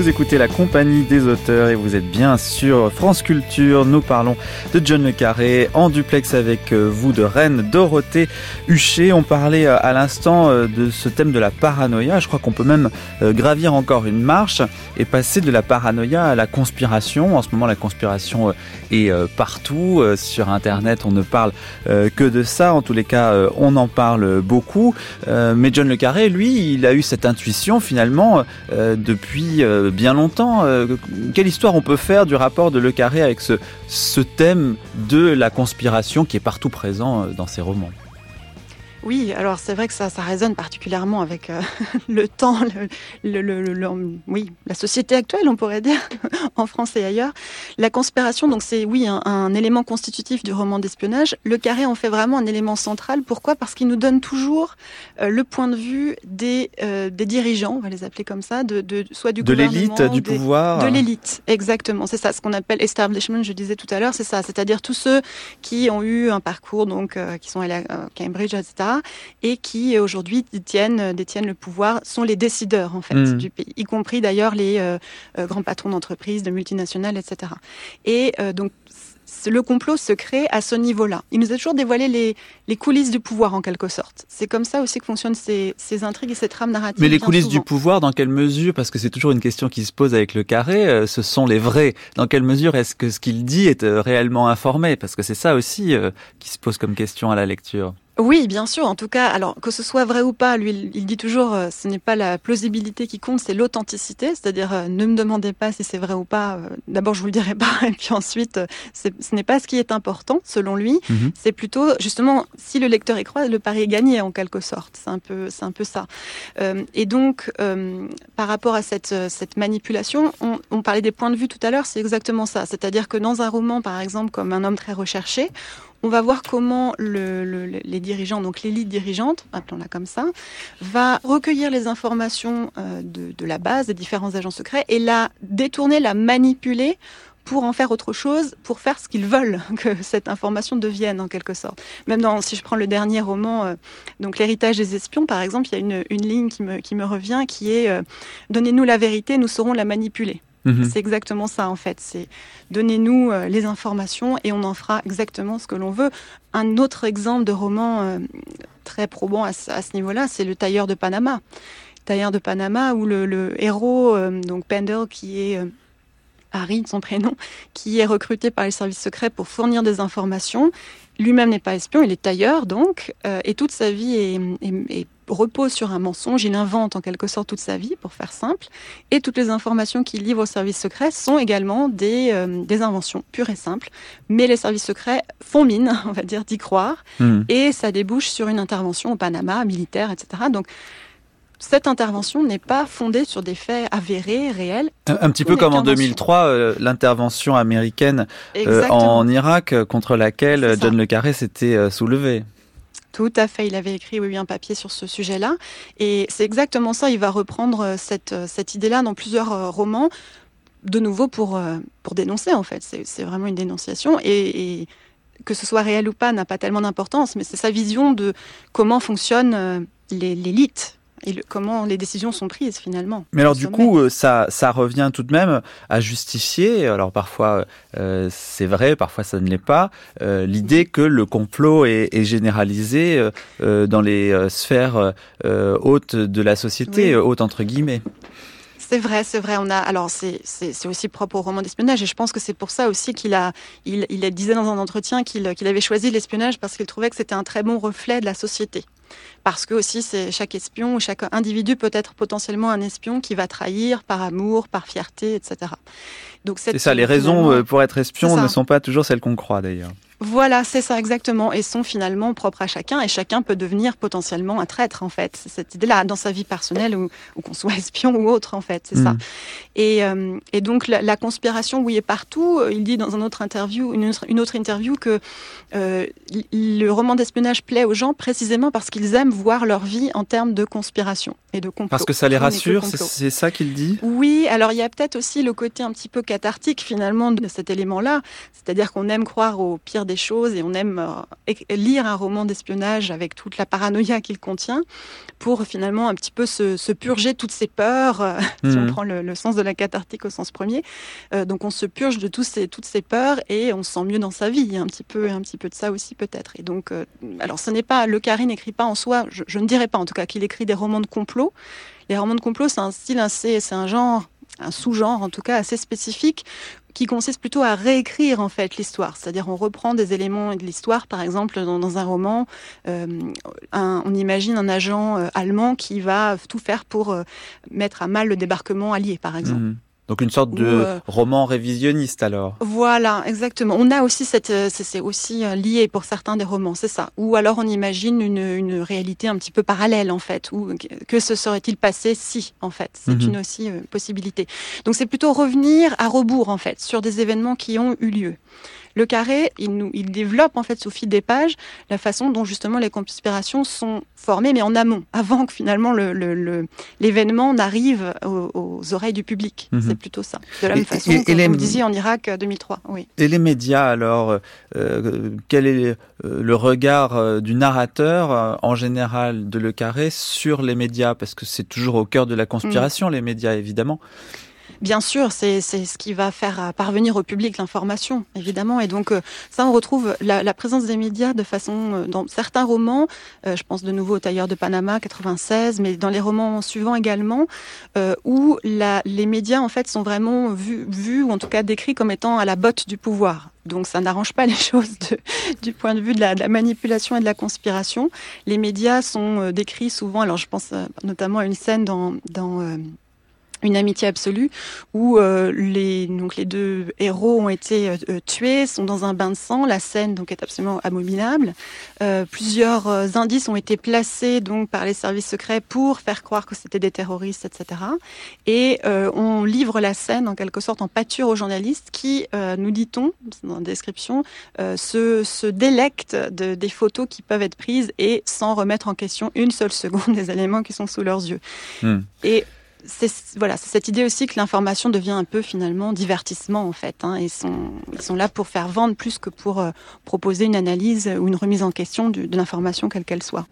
Vous écoutez la compagnie des auteurs et vous êtes bien sur France Culture. Nous parlons de John Le Carré en duplex avec euh, vous de Rennes, Dorothée Huchet. On parlait euh, à l'instant euh, de ce thème de la paranoïa. Je crois qu'on peut même gravir encore une marche et passer de la paranoïa à la conspiration. En ce moment, la conspiration est partout. Sur Internet, on ne parle que de ça. En tous les cas, on en parle beaucoup. Mais John Le Carré, lui, il a eu cette intuition finalement depuis bien longtemps. Euh, quelle histoire on peut faire du rapport de Le Carré avec ce, ce thème de la conspiration qui est partout présent euh, dans ses romans? Oui, alors c'est vrai que ça, ça résonne particulièrement avec euh, le temps, le, le, le, oui, la société actuelle, on pourrait dire, en France et ailleurs. La conspiration, donc c'est oui un, un, élément constitutif du roman d'espionnage. Le carré en fait vraiment un élément central. Pourquoi? Parce qu'il nous donne toujours euh, le point de vue des, euh, des dirigeants, on va les appeler comme ça, de, de soit du de l'élite, du pouvoir, de l'élite, exactement. C'est ça, ce qu'on appelle establishment. Je disais tout à l'heure, c'est ça, c'est-à-dire tous ceux qui ont eu un parcours, donc qui sont allés à Cambridge, etc et qui aujourd'hui détiennent, détiennent le pouvoir, sont les décideurs en fait mmh. du pays, y compris d'ailleurs les euh, euh, grands patrons d'entreprises, de multinationales, etc. Et euh, donc le complot se crée à ce niveau-là. Il nous a toujours dévoilé les, les, coulisses du pouvoir en quelque sorte. C'est comme ça aussi que fonctionnent ces, ces intrigues et ces trames narratives. Mais les coulisses souvent. du pouvoir, dans quelle mesure? Parce que c'est toujours une question qui se pose avec le carré. ce sont les vrais. Dans quelle mesure est-ce que ce qu'il dit est réellement informé? Parce que c'est ça aussi qui se pose comme question à la lecture. Oui, bien sûr. En tout cas, alors que ce soit vrai ou pas, lui, il dit toujours, euh, ce n'est pas la plausibilité qui compte, c'est l'authenticité. C'est-à-dire, euh, ne me demandez pas si c'est vrai ou pas. Euh, D'abord, je vous le dirai pas, et puis ensuite, ce n'est pas ce qui est important, selon lui. Mhm. Mm -hmm. C'est plutôt, justement, si le lecteur y croit, le pari est gagné en quelque sorte. C'est un peu, c'est un peu ça. Et donc, par rapport à cette, cette manipulation, on, on parlait des points de vue tout à l'heure. C'est exactement ça. C'est-à-dire que dans un roman, par exemple, comme Un homme très recherché, on va voir comment le, le, les dirigeants, donc l'élite dirigeante, appelons-la comme ça, va recueillir les informations euh, de, la base des différents agents secrets et la détourner, la manipuler pour en faire autre chose, pour faire ce qu'ils veulent que cette information devienne en quelque sorte. Même dans, si je prends le dernier roman, euh, donc l'héritage des espions, par exemple, il y a une, ligne qui me, qui me revient qui est euh, donnez-nous la vérité, nous saurons la manipuler. Mmh. C'est exactement ça en fait. C'est donnez-nous euh, les informations et on en fera exactement ce que l'on veut. Un autre exemple de roman euh, très probant à, ce, niveau-là, c'est le tailleur de Panama. Tailleur de Panama où le, héros, euh, donc Pendle, qui est Harry, son prénom, qui est recruté par les services secrets pour fournir des informations. Lui-même n'est pas espion, il est tailleur donc, et toute sa vie est repose sur un mensonge, il invente en quelque sorte toute sa vie, pour faire simple, et toutes les informations qu'il livre aux services secrets sont également des, euh, des inventions pures et simples, mais les services secrets font mine, on va dire, d'y croire, mmh. et ça débouche sur une intervention au Panama, militaire, etc. Donc, cette intervention n'est pas fondée sur des faits avérés, réels. Un, un petit peu comme en 2003, euh, l'intervention américaine euh, en Irak contre laquelle John Le Carré s'était soulevé. Tout à fait, il avait écrit un papier sur ce sujet-là. Et c'est exactement ça, il va reprendre cette, cette idée-là dans plusieurs euh, romans, de nouveau pour, euh, dénoncer en fait. C'est vraiment une dénonciation. Et, et, que ce soit réel ou pas n'a pas tellement d'importance, mais c'est sa vision de comment fonctionne euh, l'élite et le, comment les décisions sont prises finalement. Mais alors du sommet. coup, ça, ça revient tout de même à justifier, alors parfois euh, c'est vrai, parfois ça ne l'est pas, euh, l'idée que le complot est, est généralisé euh, dans les sphères hautes de la société, oui. hautes entre guillemets. C'est vrai, c'est vrai. On a alors c'est c'est aussi propre au roman d'espionnage et je pense que c'est pour ça aussi qu'il a il, il disait dans un entretien qu'il qu avait choisi l'espionnage parce qu'il trouvait que c'était un très bon reflet de la société parce que aussi c'est chaque espion, chaque individu peut être potentiellement un espion qui va trahir par amour, par fierté, etc. Donc c'est ça. Les raisons pour être espion ne sont pas toujours celles qu'on croit d'ailleurs. Voilà, c'est ça exactement, et sont finalement propres à chacun, et chacun peut devenir potentiellement un traître en fait. C'est cette idée-là dans sa vie personnelle ou, ou qu'on soit espion ou autre en fait, c'est mmh. ça. Et, euh, et donc la, la, conspiration, oui, est partout. Il dit dans un autre interview, une autre, une autre interview que euh, le roman d'espionnage plaît aux gens précisément parce qu'ils aiment voir leur vie en termes de conspiration et de complot. Parce que ça les rassure, c'est ça qu'il dit? Oui, alors il y a peut-être aussi le côté un petit peu cathartique finalement de cet élément-là, c'est-à-dire qu'on aime croire au pire des choses et on aime euh, lire un roman d'espionnage avec toute la paranoïa qu'il contient pour finalement un petit peu se, se purger toutes ces peurs, euh, mmh. si on prend le, le, sens de la cathartique au sens premier. Euh, donc on se purge de tous ces, toutes ces peurs et on se sent mieux dans sa vie. Un petit peu, un petit peu de ça aussi peut-être. Et donc, euh, alors ce n'est pas, Le Carré n'écrit pas en soi, je, je, ne dirais pas en tout cas qu'il écrit des romans de complot. Les romans de complot, c'est un style assez, c'est un genre un sous-genre en tout cas assez spécifique qui consiste plutôt à réécrire en fait l'histoire, c'est-à-dire on reprend des éléments de l'histoire, par exemple dans, un roman, euh, on imagine un agent euh, allemand qui va tout faire pour euh, mettre à mal le débarquement allié, par exemple. Mmh. Donc une sorte de roman révisionniste alors. Voilà, exactement. On a aussi cette, c'est aussi lié pour certains des romans, c'est ça. Ou alors on imagine une, une, réalité un petit peu parallèle en fait, ou que se serait-il passé si en fait? C'est mhm. une aussi possibilité. Donc c'est plutôt revenir à rebours en fait sur des événements qui ont eu lieu. Le carré, il, nous, il développe en fait au fil des pages la façon dont justement les conspirations sont formées, mais en amont, avant que finalement l'événement le, n'arrive aux, oreilles du public. Mhm. C'est plutôt ça. De la même façon que vous disiez en Irak 2003. Euh, oui. Et les médias alors, euh, quel est euh, le regard du narrateur en général de Le Carré sur les médias? Parce que c'est toujours au cœur de la conspiration, mm. les médias évidemment. Bien sûr, c'est ce qui va faire euh, parvenir au public l'information, évidemment. Et donc, euh, ça, on retrouve la, la, présence des médias de façon, euh, dans certains romans, je pense de nouveau au Tailleur de Panama, 96, mais dans les romans suivants également, où la, les médias, en fait, sont vraiment vus, ou en tout cas décrits comme étant à la botte du pouvoir. Donc ça n'arrange pas les choses de, du point de vue de la, de la, manipulation et de la conspiration. Les médias sont décrits souvent, alors je pense notamment à une scène dans, dans une amitié absolue où euh, les donc les deux héros ont été euh, euh, tués, sont dans un bain de sang. La scène donc est absolument abominable. plusieurs indices ont été placés donc par les services secrets pour faire croire que c'était des terroristes, etc. Et on livre la scène en quelque sorte en pâture aux journalistes qui, nous dit-on dans la description, se, se délectent de, des photos qui peuvent être prises et sans remettre en question une seule seconde des éléments qui sont sous leurs yeux. Hmm. Et c'est cette idée aussi que l'information devient un peu finalement divertissement en fait. Hein, et ils sont là pour faire vendre plus que pour euh, proposer une analyse ou une remise en question de l'information quelle qu'elle soit.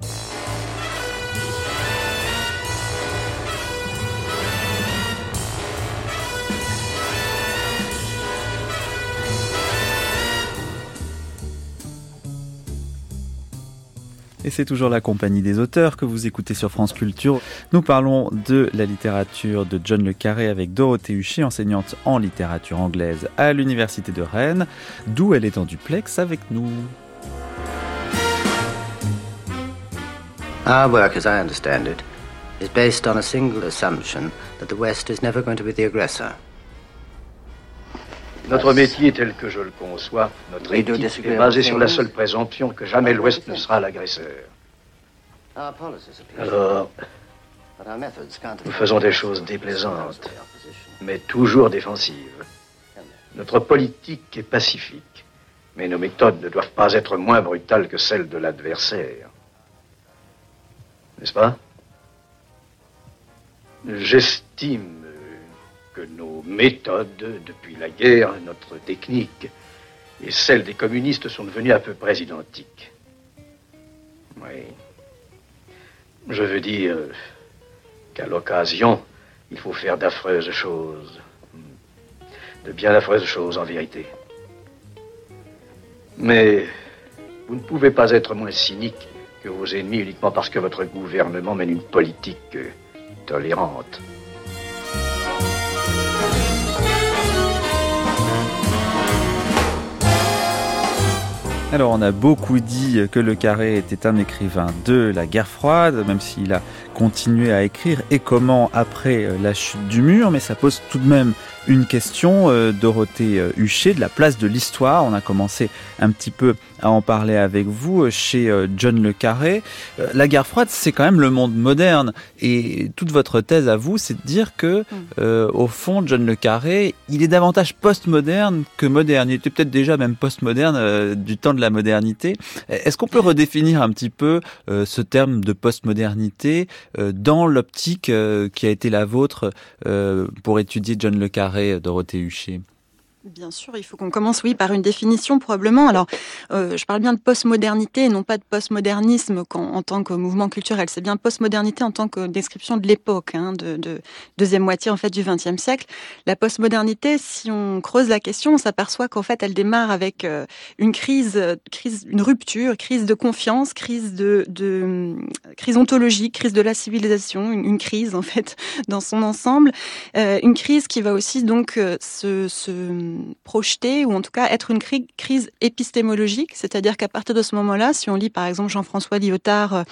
Et c'est toujours la compagnie des auteurs que vous écoutez sur France Culture. Nous parlons de la littérature de John Le Carré avec Dorothée Huchet, enseignante en littérature anglaise à l'Université de Rennes, d'où elle est en duplex avec nous. Our work, as I understand it, is based on a single assumption that the West is never going to be the aggressor. Notre métier tel que je le conçois, notre éthique est basé sur la seule présomption que jamais l'Ouest ne sera l'agresseur. Alors, nous faisons des choses déplaisantes, mais toujours défensives. Notre politique est pacifique, mais nos méthodes ne doivent pas être moins brutales que celles de l'adversaire. N'est-ce pas? J'estime nos méthodes depuis la guerre, notre technique et celles des communistes sont devenues à peu près identiques. Oui. Je veux dire qu'à l'occasion, il faut faire d'affreuses choses. De bien affreuses choses en vérité. Mais vous ne pouvez pas être moins cynique que vos ennemis uniquement parce que votre gouvernement mène une politique tolérante. Alors on a beaucoup dit que Le Carré était un écrivain de la guerre froide, même s'il a continué à écrire, et comment après la chute du mur, mais ça pose tout de même une question, euh, Dorothée euh, Huchet, de la place de l'histoire. On a commencé un petit peu à en parler avec vous euh, chez John Le Carré. La guerre froide, c'est quand même le monde moderne. Et toute votre thèse à vous, c'est de dire que, mm. au fond, John Le Carré, il est davantage postmoderne que moderne. Il était peut-être déjà même postmoderne du temps de la modernité. Est-ce qu'on peut redéfinir un petit peu ce terme de postmodernité dans l'optique qui a été la vôtre pour étudier John Le Carré? Dorothée Huchet Bien sûr, il faut qu'on commence, oui, par une définition probablement. Alors, euh, je parle bien de postmodernité et non pas de postmodernisme en tant que mouvement culturel. C'est bien postmodernité en tant que description de l'époque, hein, de, de, deuxième moitié en fait du XXe siècle. La postmodernité, si on creuse la question, on s'aperçoit qu'en fait, elle démarre avec euh, une crise, une rupture, crise de confiance, crise de, de crise ontologique, crise de la civilisation, une, une, crise en fait dans son ensemble, euh, une crise qui va aussi donc se, se projeter ou en tout cas être une crise épistémologique, c'est-à-dire qu'à partir de ce moment-là, si on lit par exemple Jean-François Lyotard euh,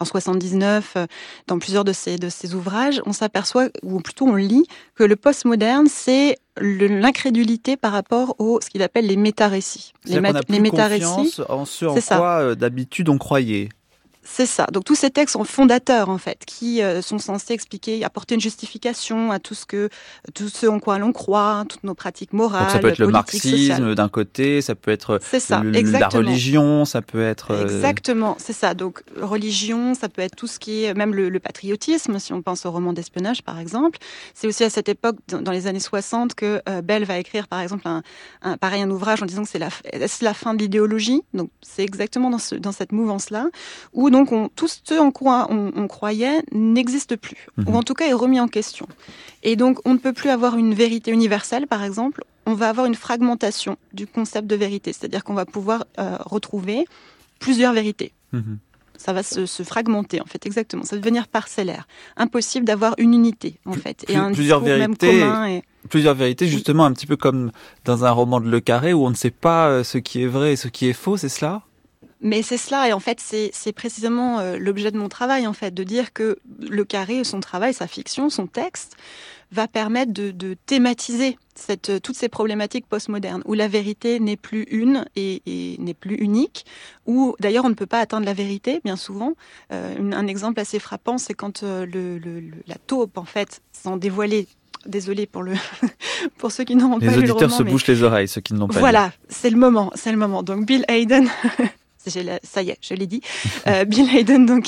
en 79 euh, dans plusieurs de ses, de ses ouvrages, on s'aperçoit, ou plutôt on lit, que le postmoderne, c'est l'incrédulité par rapport au ce qu'il appelle les méta-récits. Les, les méta-récits, en ce en quoi d'habitude on croyait. C'est ça. Donc tous ces textes sont fondateurs en fait, qui euh, sont censés expliquer, apporter une justification à tout ce que, tout ce en quoi l'on croit, toutes nos pratiques morales. Donc ça peut être le marxisme d'un côté, ça peut être ça, la religion, ça peut être. Euh, exactement, c'est ça. Donc religion, ça peut être tout ce qui est même le, patriotisme, si on pense au roman d'espionnage par exemple. C'est aussi à cette époque, dans les années 60, que euh, Bell va écrire par exemple un, un, pareil un ouvrage en disant que c'est la, la fin de l'idéologie? Donc c'est exactement dans, ce, dans cette mouvance là où donc on, tout ce en quoi on, croyait n'existe plus, ou mhm. en tout cas est remis en question. Et donc on ne peut plus avoir une vérité universelle, par exemple, on va avoir une fragmentation du concept de vérité, c'est-à-dire qu'on va pouvoir euh, retrouver plusieurs vérités. Mhm. Ça va se, fragmenter, en fait, exactement. Ça va devenir parcellaire. Impossible d'avoir une unité, en fait. Et un plusieurs vérités. Même Plusieurs vérités, justement, un petit peu comme dans un roman de Le Carré où on ne sait pas euh, ce qui est vrai et ce qui est faux, c'est cela? Mais c'est cela, et en fait, c'est précisément euh, l'objet de mon travail, en fait, de dire que le carré, son travail, sa fiction, son texte, va permettre de, thématiser cette, toutes ces problématiques postmodernes, où la vérité n'est plus une et, n'est plus unique, où d'ailleurs on ne peut pas atteindre la vérité, bien souvent. Euh, un exemple assez frappant, c'est quand euh, le, la taupe, en fait, sans dévoiler désolé pour le pour ceux qui n'ont pas lu le roman. Les auditeurs se bouchent les oreilles, ceux qui ne l'ont pas Voilà, c'est le moment, c'est le moment. Donc Bill Hayden ça y est, je l'ai dit. Euh, Bill Hayden, donc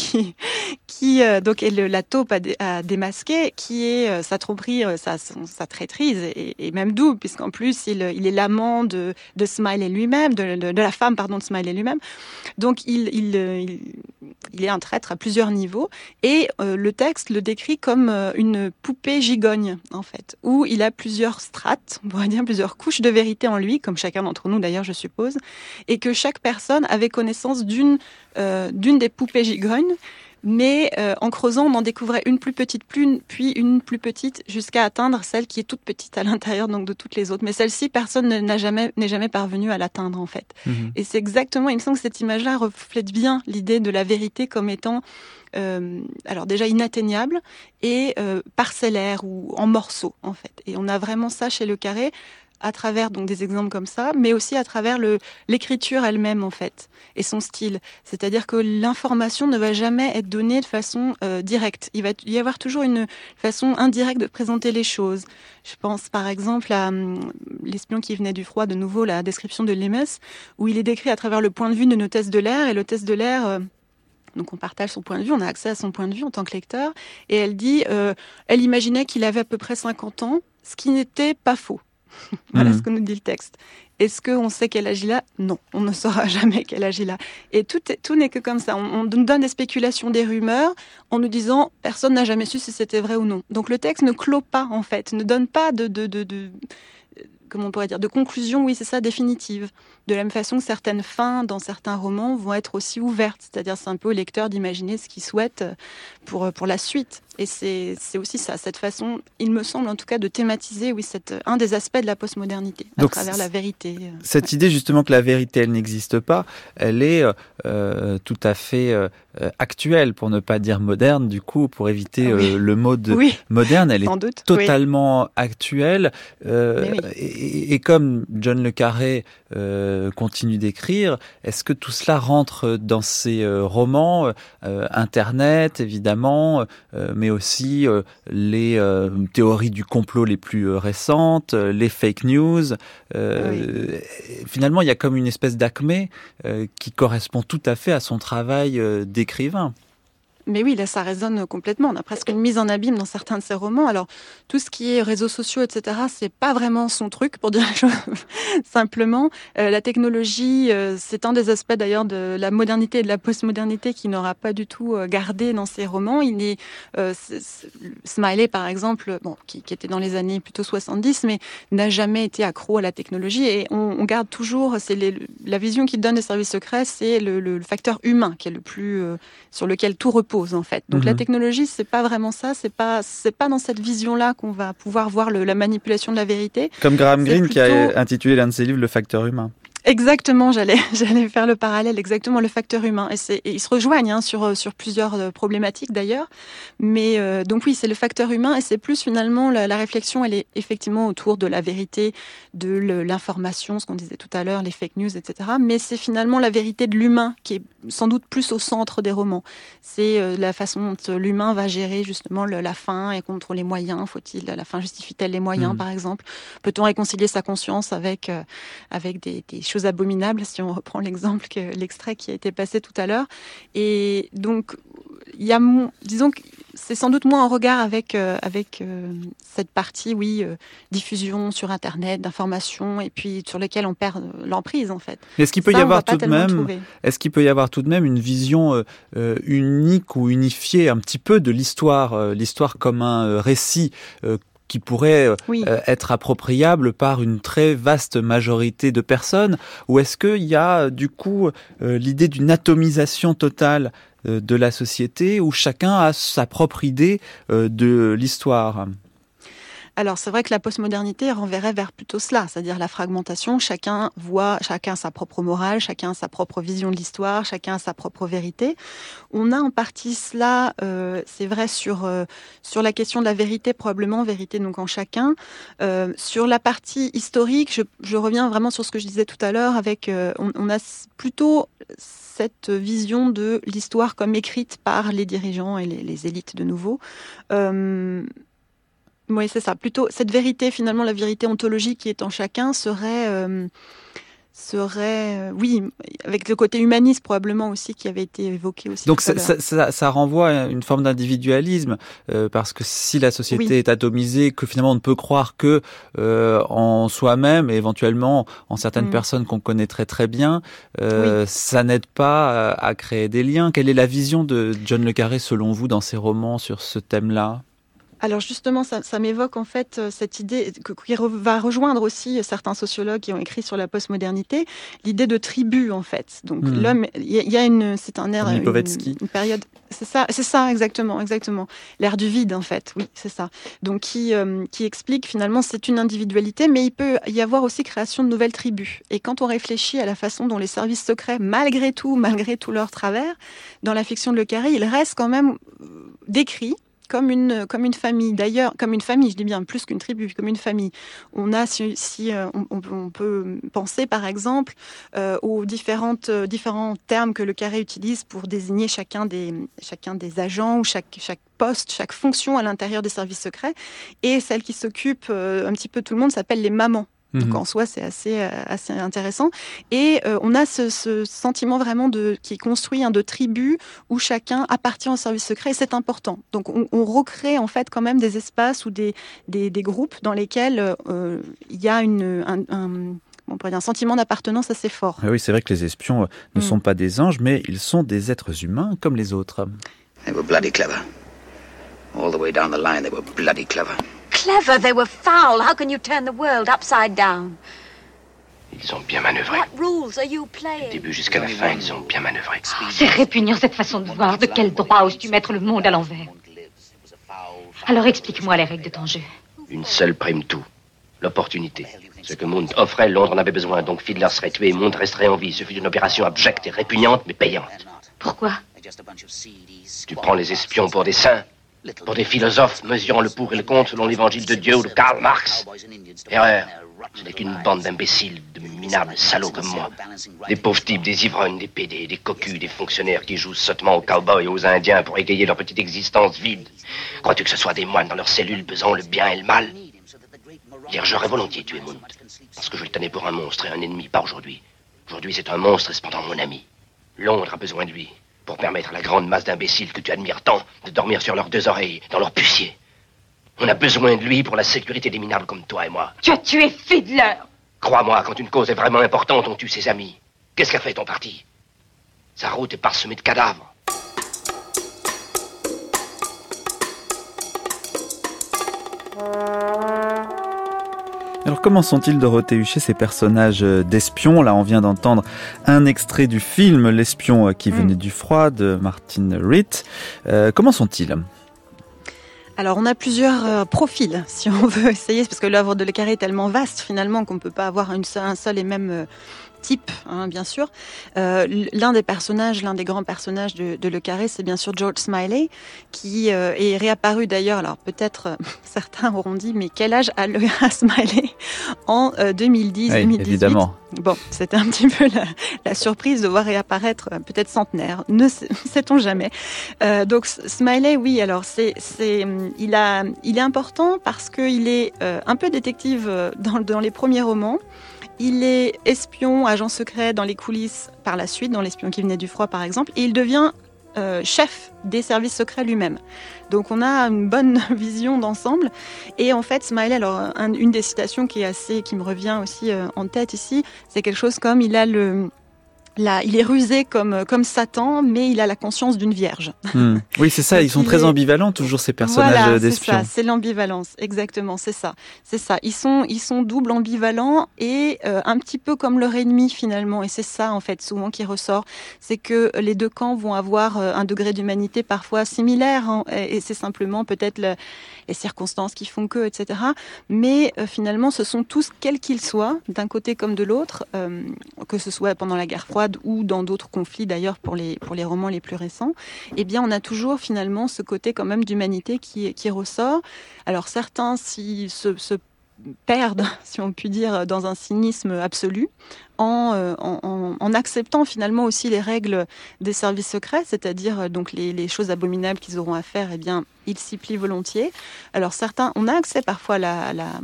qui, euh, donc est la taupe à, démasquer, qui est euh, sa tromperie, sa, sa traîtrise, et, même double, puisqu'en plus il, est l'amant de, de Smiley lui-même, de, la femme pardon de Smiley lui-même. Donc il, il, est un traître à plusieurs niveaux, et le texte le décrit comme une poupée gigogne en fait, où il a plusieurs strates, on pourrait dire plusieurs couches de vérité en lui, comme chacun d'entre nous d'ailleurs je suppose, et que chaque personne avait connaissance d'une euh, d'une des poupées gigognes mais euh, en creusant, on en découvrait une plus petite, puis une plus petite, jusqu'à atteindre celle qui est toute petite à l'intérieur donc de toutes les autres. Mais celle-ci, personne n'a jamais n'est jamais parvenu à l'atteindre en fait. Mhm. Et c'est exactement, il me semble que cette image-là reflète bien l'idée de la vérité comme étant euh, alors déjà inatteignable et euh, parcellaire ou en morceaux en fait. Et on a vraiment ça chez le carré à travers donc des exemples comme ça, mais aussi à travers l'écriture elle-même en fait et son style. C'est-à-dire que l'information ne va jamais être donnée de façon euh, directe. Il va y avoir toujours une façon indirecte de présenter les choses. Je pense par exemple à hum, l'espion qui venait du froid, de nouveau la description de Lemes, où il est décrit à travers le point de vue de l'hôtesse de l'air et l'hôtesse de l'air. Euh, donc on partage son point de vue, on a accès à son point de vue en tant que lecteur. Et elle dit, euh, elle imaginait qu'il avait à peu près 50 ans, ce qui n'était pas faux. voilà ce que nous dit le texte. Est-ce qu'on sait quel âge il a? Non, on ne saura jamais quel âge il a. Et tout, tout n'est que comme ça. On, nous donne des spéculations, des rumeurs, en nous disant personne n'a jamais su si c'était vrai ou non. Donc le texte ne clôt pas en fait, ne donne pas de, de, de, de comment on pourrait dire, de conclusion, oui, c'est ça, définitive. De la même façon que certaines fins dans certains romans vont être aussi ouvertes, c'est-à-dire c'est un peu au lecteur d'imaginer ce qu'il souhaite pour, pour la suite. Et c'est aussi ça, cette façon, il me semble en tout cas, de thématiser, oui, cette, un des aspects de la postmodernité, à travers la vérité. Euh, cette idée justement que la vérité, elle n'existe pas, elle est euh, tout à fait euh, actuelle, pour ne pas dire moderne, du coup, pour éviter ah le mot de moderne, elle est totalement actuelle. Et, et, comme John Le Carré continue d'écrire, est-ce que tout cela rentre dans ses romans Internet, évidemment, mais aussi euh, les euh, théories du complot les plus euh, récentes, les fake news. Finalement, il y a comme une espèce d'acmé qui correspond tout à fait à son travail d'écrivain. Mais oui, là, ça résonne complètement. On a presque une mise en abîme dans certains de ses romans. Alors, tout ce qui est réseaux sociaux, etc., c'est pas vraiment son truc, pour dire les choses simplement. Euh, la technologie, euh, c'est un des aspects d'ailleurs de la modernité et de la postmodernité qui n'aura pas du tout euh, gardé dans ses romans. Il est, Smiley, par exemple, bon, qui, était dans les années plutôt 70, mais n'a jamais été accro à la technologie. Et on, on garde toujours, c'est la vision qu'il donne des services secrets, c'est le, le, facteur humain qui est le plus sur lequel tout repose en fait. Donc la Mhm. technologie, c'est pas vraiment ça. C'est pas c'est pas dans cette vision-là qu'on va pouvoir voir le- la manipulation de la vérité. Comme Graham Greene qui a intitulé l'un de ses livres Le facteur humain. Exactement, j'allais j'allais faire le parallèle exactement le facteur humain et, c'est, et ils se rejoignent hein, sur sur plusieurs euh, problématiques d'ailleurs. Mais euh, donc oui, c'est le facteur humain et c'est plus finalement la, la réflexion, elle est effectivement autour de la vérité, de le- l'information, ce qu'on disait tout à l'heure, les fake news, etc. Mais c'est finalement la vérité de l'humain qui est sans doute plus au centre des romans. C'est euh, la façon dont l'humain va gérer justement le- la fin et contre les moyens. Faut-il la fin justifie-t-elle les moyens, Mhm. par exemple? Peut-on réconcilier sa conscience avec euh, avec des, des choses abominables, si on reprend l'exemple que l'extrait qui a été passé tout à l'heure. Et donc, il y a, mo- disons que c'est sans doute moins en regard avec euh, avec euh, cette partie, oui, euh, diffusion sur Internet d'informations et puis sur lesquelles on perd l'emprise en fait. Est-ce qu'il peut Ça, y avoir tout de même. Est-ce qu'il peut y avoir tout de même une vision unique ou unifiée un petit peu de l'histoire, l'histoire comme un récit qui pourrait euh, Oui. euh, être appropriable par une très vaste majorité de personnes Ou est-ce qu'il y a du coup euh, l'idée d'une atomisation totale de la société où chacun a sa propre idée de l'histoire? Alors c'est vrai que la postmodernité renverrait vers plutôt cela, c'est-à-dire la fragmentation. Chacun voit, chacun sa propre morale, chacun sa propre vision de l'histoire, chacun sa propre vérité. On a en partie cela, euh, c'est vrai sur euh, sur la question de la vérité probablement vérité donc en chacun. Euh, sur la partie historique, je, reviens vraiment sur ce que je disais tout à l'heure avec on, a plutôt cette vision de l'histoire comme écrite par les dirigeants et les, élites de nouveau. Oui, c'est ça. Plutôt cette vérité, finalement, la vérité ontologique qui est en chacun serait, euh, serait, euh, oui, avec le côté humaniste probablement aussi qui avait été évoqué aussi. Donc ça, ça, ça- ça renvoie à une forme d'individualisme euh, parce que si la société Oui. est atomisée, que finalement on ne peut croire que en soi-même et éventuellement en certaines Mm. personnes qu'on connaît très très bien, ça n'aide pas à, à créer des liens. Quelle est la vision de John le Carré selon vous dans ses romans sur ce thème-là? Alors justement, ça, ça m'évoque en fait euh, cette idée que- qui re- va rejoindre aussi certains sociologues qui ont écrit sur la postmodernité, l'idée de tribu en fait. Donc Hmm. l'homme, il y, a- il y a une, c'est un air, une, période, c'est ça, c'est ça exactement, exactement, l'ère du vide en fait, oui, c'est ça. Donc qui euh, qui explique finalement c'est une individualité, mais il peut y avoir aussi création de nouvelles tribus. Et quand on réfléchit à la façon dont les services secrets, malgré tout, malgré tout leur travers, dans la fiction de Le Carré, ils restent quand même euh, décrits comme une comme une famille. D'ailleurs, comme une famille, je dis bien plus qu'une tribu, comme une famille. On a si, euh, on, peut- penser par exemple euh, aux différentes euh, différents termes que le carré utilise pour désigner chacun des chacun des agents ou chaque chaque poste, chaque fonction à l'intérieur des services secrets. Et celle qui s'occupe un petit peu tout le monde s'appelle les mamans. Donc Mhm. en soi, c'est assez, euh, assez intéressant. Et euh, on a ce, ce sentiment vraiment de, qui est construit hein, de tribu où chacun appartient au service secret et c'est important. Donc on, on recrée en fait quand même des espaces ou des, des, des groupes dans lesquels euh, il y a une, un, un- on pourrait dire un sentiment d'appartenance assez fort. Ah Oui, c'est vrai que les espions ne Mm. sont pas des anges, mais ils sont des êtres humains comme les autres. They were bloody clever. All the way down the line, they were bloody clever. Clever, they were foul. How can you turn the world upside down? Ils ont bien manœuvré. What rules are you Du playing? début jusqu'à la fin, ils ont bien manœuvré. C'est répugnant cette façon de voir. De quel droit oses-tu mettre le monde à l'envers? Alors explique-moi les règles de ton jeu. Une seule prime tout. L'opportunité. Ce que Mund offrait, Londres en avait besoin. Donc Fiedler serait tué et Mund resterait en vie. Ce fut une opération abjecte et répugnante, mais payante. Pourquoi? Tu prends les espions pour des saints, pour des philosophes mesurant le pour et le contre selon l'évangile de Dieu ou de Karl Marx. Erreur. Ce n'est qu'une bande d'imbéciles, de minables salauds comme moi. Des pauvres types, des ivrognes, des pédés, des cocus, des fonctionnaires qui jouent sottement aux cowboys et aux indiens pour égayer leur petite existence vide. Crois-tu que ce soit des moines dans leurs cellules pesant le bien et le mal? Hier, j'aurais volontiers tué Mund. Parce que je le tenais pour un monstre et un ennemi, pas aujourd'hui. Aujourd'hui, c'est un monstre et cependant mon ami. Londres a besoin de lui pour permettre à la grande masse d'imbéciles que tu admires tant de dormir sur leurs deux oreilles, dans leur pucier. On a besoin de lui pour la sécurité des minables comme toi et moi. Tu as tué Fiedler Crois-moi, quand une cause est vraiment importante, on tue ses amis. Qu'est-ce qu'a fait ton parti? Sa route est parsemée de cadavres. Alors comment sont-ils Dorothée Huchet, ces personnages euh, d'espions? Là, on vient d'entendre un extrait du film L'espion euh, qui venait mm. du froid de Martin Ritt. Euh, comment sont-ils? Alors, on a plusieurs profils, si on veut essayer, parce que l'œuvre de Le Carré est tellement vaste finalement qu'on ne peut pas avoir une un seul et même type, hein, bien sûr. Euh, l'un des personnages, l'un des grands personnages de, Le Carré, c'est bien sûr George Smiley, qui euh, est réapparu d'ailleurs. Alors peut-être euh, certains auront dit, mais quel âge a le Smiley en 2010, 2018 Évidemment. Bon, c'était un petit peu la, surprise de voir réapparaître peut-être centenaire. Ne sait-on jamais. donc Smiley, oui. Alors c'est, c'est, il a, il est important parce qu'il est un peu détective dans, dans les premiers romans. Il est espion, agent secret dans les coulisses par la suite, dans l'espion qui venait du froid par exemple, et il devient euh, chef des services secrets lui-même. Donc on a une bonne vision d'ensemble. Et en fait, Smiley, alors une des citations qui est assez, qui me revient aussi euh, en tête ici, c'est quelque chose comme il a le il est rusé comme, comme Satan, mais il a la conscience d'une vierge. Hmm. Oui, c'est ça. ils sont très ambivalents toujours ces personnages voilà, d'espions. C'est ça. C'est l'ambivalence, exactement. C'est ça. C'est ça. Ils sont, ils sont double ambivalents et euh, un petit peu comme leur ennemi finalement. Et c'est ça en fait souvent qui ressort, c'est que les deux camps vont avoir euh, un degré d'humanité parfois similaire hein, et c'est simplement peut-être les circonstances qui font que, etc. Mais euh, finalement, ce sont tous quels qu'ils soient, d'un côté comme de l'autre, que ce soit pendant la guerre froide ou dans d'autres conflits d'ailleurs pour les, pour les romans les plus récents, eh bien on a toujours finalement ce côté quand même d'humanité qui, ressort. Alors certains si, se perdent, si on peut dire, dans un cynisme absolu, euh, en, en, acceptant finalement aussi les règles des services secrets, c'est-à-dire euh, donc les, choses abominables qu'ils auront à faire, eh bien, ils s'y plient volontiers. Alors certains, on a accès parfois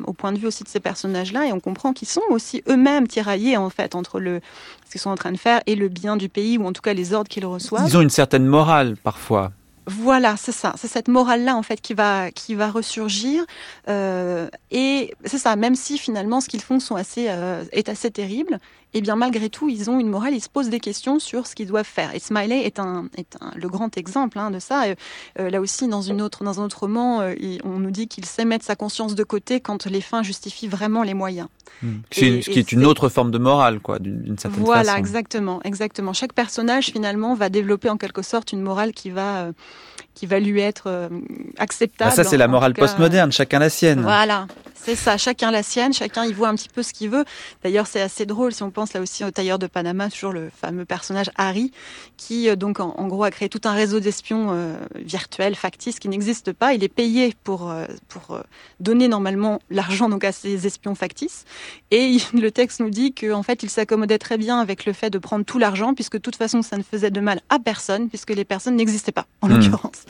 au point de vue aussi de ces personnages-là, et on comprend qu'ils sont aussi eux-mêmes tiraillés en fait entre le ce qu'ils sont en train de faire et le bien du pays, ou en tout cas les ordres qu'ils reçoivent. Ils ont une certaine morale parfois. Voilà, c'est ça. C'est cette morale-là en fait qui va qui va ressurgir. Euh, et c'est ça. Même si finalement ce qu'ils font sont assez euh, est assez terrible, eh bien malgré tout ils ont une morale. Ils se posent des questions sur ce qu'ils doivent faire. Et Smiley est un est un, le grand exemple hein, de ça. Euh, là aussi dans une autre dans un autre roman, euh, on nous dit qu'il sait mettre sa conscience de côté quand les fins justifient vraiment les moyens. Hmm. ce qui est une autre forme de morale, quoi, d'une certaine voilà, façon. Voilà, exactement, exactement. Chaque personnage finalement va développer en quelque sorte une morale qui va qui va lui être euh, acceptable. Ah, ça, c'est la morale postmoderne, chacun la sienne. Voilà, c'est ça, chacun la sienne, chacun y voit un petit peu ce qu'il veut. D'ailleurs, c'est assez drôle si on pense là aussi au tailleur de Panama, toujours le fameux personnage Harry, qui euh, donc en, gros a créé tout un réseau d'espions euh, virtuels, factices, qui n'existent pas. Il est payé pour, pour donner normalement l'argent donc à ces espions factices. Et le texte nous dit qu'en fait, il s'accommodait très bien avec le fait de prendre tout l'argent, puisque de toute façon, ça ne faisait de mal à personne, puisque les personnes n'existaient pas, en hmm. l'occurrence.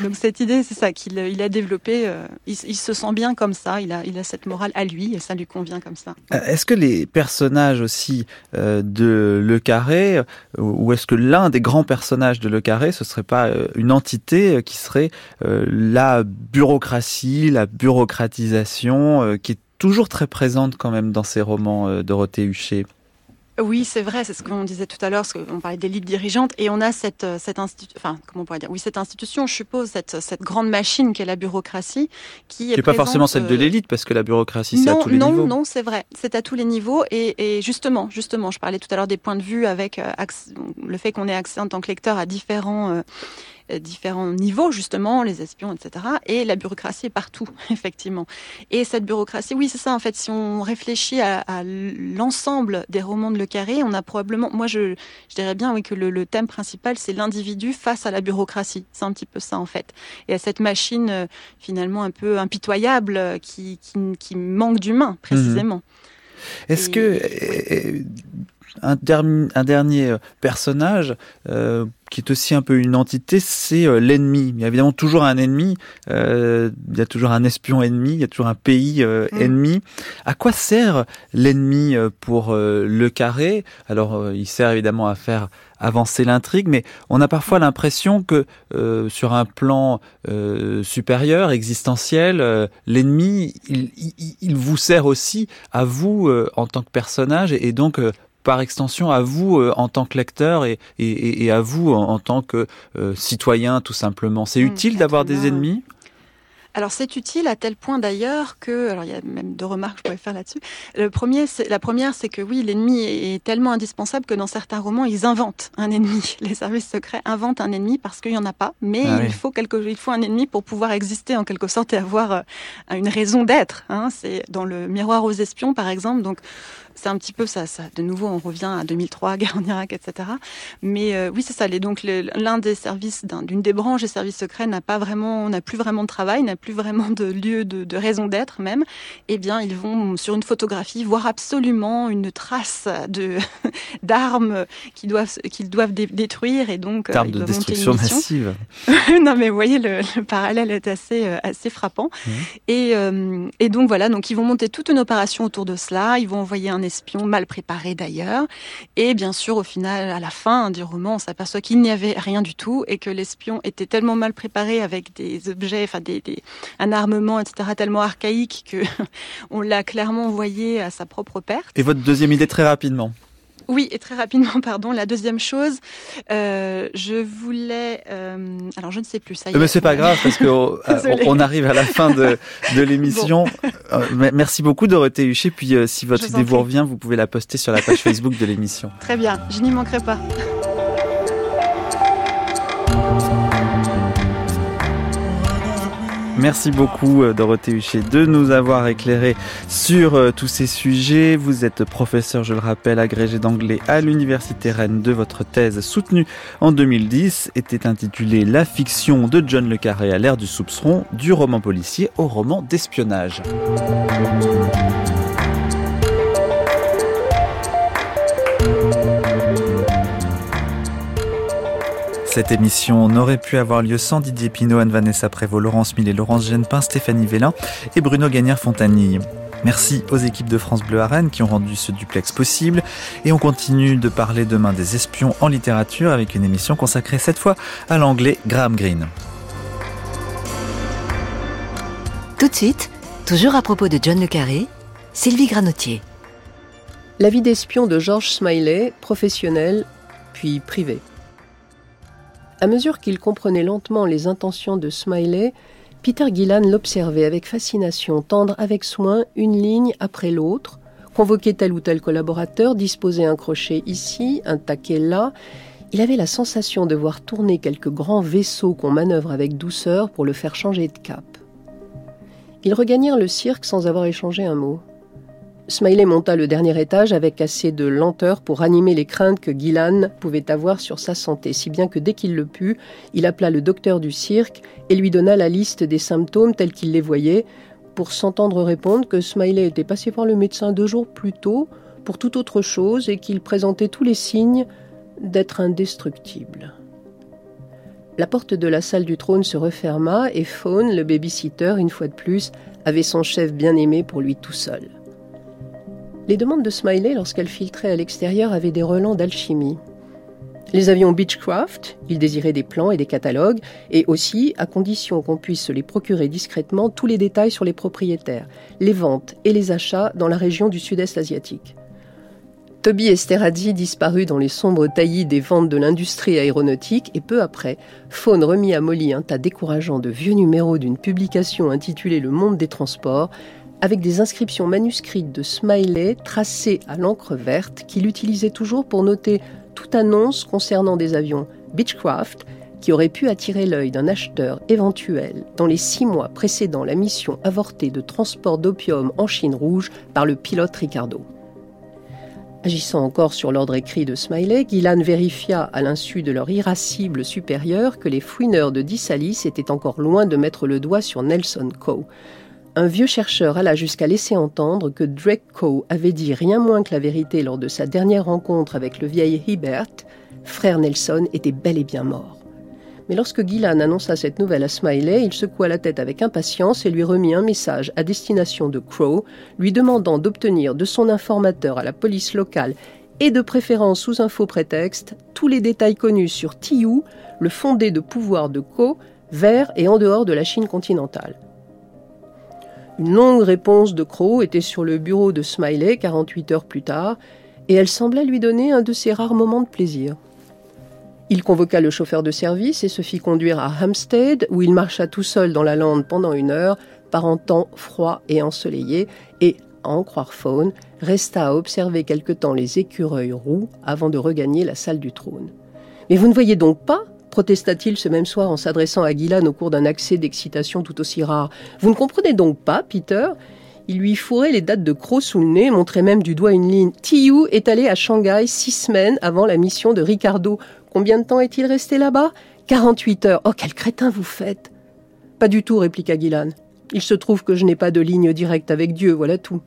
Donc cette idée, c'est ça qu'il il a développé. Euh, il, se sent bien comme ça. Il a, il a cette morale à lui et ça lui convient comme ça. Euh, est-ce que les personnages aussi euh, de Le Carré, ou est-ce que l'un des grands personnages de Le Carré, ce serait pas une entité qui serait la bureaucratie, la bureaucratisation, qui est toujours très présente quand même dans ces romans Dorothée Huchet? Oui, c'est vrai, c'est ce qu'on disait tout à l'heure, qu'on parlait d'élite dirigeante, et on a cette, euh, cette institution, enfin, comment on pourrait dire, oui, cette institution, je suppose, cette, cette grande machine qu'est la bureaucratie, qui est, pas forcément celle de euh, l'élite, parce que la bureaucratie, c'est à tous les non, niveaux. Non, non, c'est vrai, c'est à tous les niveaux, et, et, justement, justement, je parlais tout à l'heure des points de vue avec euh, le fait qu'on ait accès en tant que lecteur à différents euh, différents niveaux, justement, les espions, etc. Et la bureaucratie est partout, effectivement. Et cette bureaucratie, oui, c'est ça, en fait, si on réfléchit à, l'ensemble des romans de Le Carré, on a probablement, moi, je, je dirais bien, oui, que le, thème principal, c'est l'individu face à la bureaucratie. C'est un petit peu ça, en fait. Et à cette machine, euh, finalement, un peu impitoyable, euh, qui, qui, manque d'humain, précisément. Mmh. Est-ce que un, un, dernier personnage euh, qui est aussi un peu une entité, c'est euh, l'ennemi. Il y a évidemment toujours un ennemi, euh, il y a toujours un espion ennemi, il y a toujours un pays euh, mm. ennemi. À quoi sert l'ennemi euh, pour le carré? Alors, il sert évidemment à faire avancer l'intrigue, mais on a parfois l'impression que sur un plan supérieur, existentiel, l'ennemi, il, il, il, vous sert aussi à vous en tant que personnage, et, et donc par extension à vous euh, en tant que lecteur et, et, et à vous en, tant que euh, citoyen tout simplement. C'est mmh, utile d'avoir des ennemis? Alors c'est utile à tel point d'ailleurs que, alors il y a même deux remarques que je pourrais faire là-dessus. Le premier, la première, c'est que oui, l'ennemi est tellement indispensable que dans certains romans, ils inventent un ennemi. Les services secrets inventent un ennemi parce qu'il n'y en a pas, mais ah il, faut quelque, il faut un ennemi pour pouvoir exister en quelque sorte et avoir euh, une raison d'être. Hein. C'est dans le Miroir aux espions, par exemple. Donc c'est un petit peu ça, ça. De nouveau, on revient à 2003, guerre en Irak, etc. Mais euh, oui, c'est ça. donc l'un des services, d'une des branches des services secrets n'a pas vraiment, n'a plus vraiment de travail, n'a plus vraiment de lieu, de, raison d'être même. Eh bien, ils vont sur une photographie voir absolument une trace de d'armes qu'ils doivent qu'ils doivent détruire et donc euh, de destruction massive. non, mais vous voyez, le, parallèle est assez euh, assez frappant. Mmh. Et, et donc voilà, donc ils vont monter toute une opération autour de cela. Ils vont envoyer un espion mal préparé d'ailleurs. Et bien sûr, au final, à la fin du roman, on s'aperçoit qu'il n'y avait rien du tout et que l'espion était tellement mal préparé avec des objets, enfin des, un armement, etc., tellement archaïque que on l'a clairement envoyé à sa propre perte. Et votre deuxième idée très rapidement oui, et très rapidement, pardon. La deuxième chose, euh, je voulais. Euh, alors, je ne sais plus. Ça Mais c'est pas grave parce que euh, on arrive à la fin de, de l'émission. merci beaucoup Dorothée Huchet. Puis, si votre idée vous revient, vous pouvez la poster sur la page Facebook de l'émission. Très bien, je n'y manquerai pas. Merci beaucoup euh, Dorothée Huchet de nous avoir éclairé sur euh, tous ces sujets. Vous êtes professeur, je le rappelle, agrégé d'anglais à l'Université Rennes de votre thèse soutenue en 2010 était intitulée La fiction de John Le Carré à l'ère du soupçon, du roman policier au roman d'espionnage. Cette émission n'aurait pu avoir lieu sans Didier Pinot, Anne-Vanessa Prévost, Laurence Millet, Laurence Genepin, Stéphanie Vélin et Bruno Gagnère-Fontanille. Merci aux équipes de France Bleu à qui ont rendu ce duplex possible. Et on continue de parler demain des espions en littérature avec une émission consacrée cette fois à l'anglais Graham Greene. Tout de suite, toujours à propos de John Le Carré, Sylvie Granotier. La vie d'espion de George Smiley, professionnel puis privé. À mesure qu'il comprenait lentement les intentions de Smiley, Peter Gillan l'observait avec fascination, tendre avec soin une ligne après l'autre, convoquer tel ou tel collaborateur, disposer un crochet ici, un taquet là. Il avait la sensation de voir tourner quelques grands vaisseaux qu'on manœuvre avec douceur pour le faire changer de cap. Ils regagnèrent le cirque sans avoir échangé un mot. Smiley monta le dernier étage avec assez de lenteur pour animer les craintes que Gillan pouvait avoir sur sa santé, si bien que dès qu'il le put, il appela le docteur du cirque et lui donna la liste des symptômes tels qu'il les voyait, pour s'entendre répondre que Smiley était passé par le médecin deux jours plus tôt pour toute autre chose et qu'il présentait tous les signes d'être indestructible. La porte de la salle du trône se referma et Fawn, le baby-sitter, une fois de plus, avait son chef bien-aimé pour lui tout seul. Les demandes de Smiley, lorsqu'elles filtraient à l'extérieur, avaient des relents d'alchimie. Les avions Beechcraft, il désirait des plans et des catalogues, et aussi, à condition qu'on puisse se les procurer discrètement, tous les détails sur les propriétaires, les ventes et les achats dans la région du sud-est asiatique. Toby Esterhazy disparut dans les sombres taillis des ventes de l'industrie aéronautique et peu après, Faune remit à Molly un tas décourageant de vieux numéros d'une publication intitulée Le Monde des Transports, avec des inscriptions manuscrites de Smiley tracées à l'encre verte qu'il utilisait toujours pour noter toute annonce concernant des avions Beechcraft qui auraient pu attirer l'œil d'un acheteur éventuel dans les six mois précédant la mission avortée de transport d'opium en Chine rouge par le pilote Ricardo. Agissant encore sur l'ordre écrit de Smiley, Gillan vérifia, à l'insu de leur irascible supérieur, que les fouineurs de Dissalis étaient encore loin de mettre le doigt sur Nelson Coe, un vieux chercheur alla jusqu'à laisser entendre que Drake Coe avait dit rien moins que la vérité lors de sa dernière rencontre avec le vieil Hibbert, frère Nelson était bel et bien mort. Mais lorsque Gillan annonça cette nouvelle à Smiley, il secoua la tête avec impatience et lui remit un message à destination de Crow, lui demandant d'obtenir de son informateur à la police locale et de préférence sous un faux prétexte tous les détails connus sur Tiyu, le fondé de pouvoir de Ko, vers et en dehors de la Chine continentale. Une longue réponse de Crow était sur le bureau de Smiley 48 heures plus tard, et elle semblait lui donner un de ses rares moments de plaisir. Il convoqua le chauffeur de service et se fit conduire à Hampstead, où il marcha tout seul dans la lande pendant une heure, par un temps froid et ensoleillé, et, en croire Faune, resta à observer quelque temps les écureuils roux avant de regagner la salle du trône. Mais vous ne voyez donc pas protesta-t-il ce même soir en s'adressant à Gillan au cours d'un accès d'excitation tout aussi rare? Vous ne comprenez donc pas, Peter? Il lui fourrait les dates de crocs sous le nez, montrait même du doigt une ligne. Tiyu est allé à Shanghai six semaines avant la mission de Ricardo. Combien de temps est-il resté là-bas? 48 heures. Oh, quel crétin vous faites Pas du tout, répliqua Gillan. Il se trouve que je n'ai pas de ligne directe avec Dieu, voilà tout.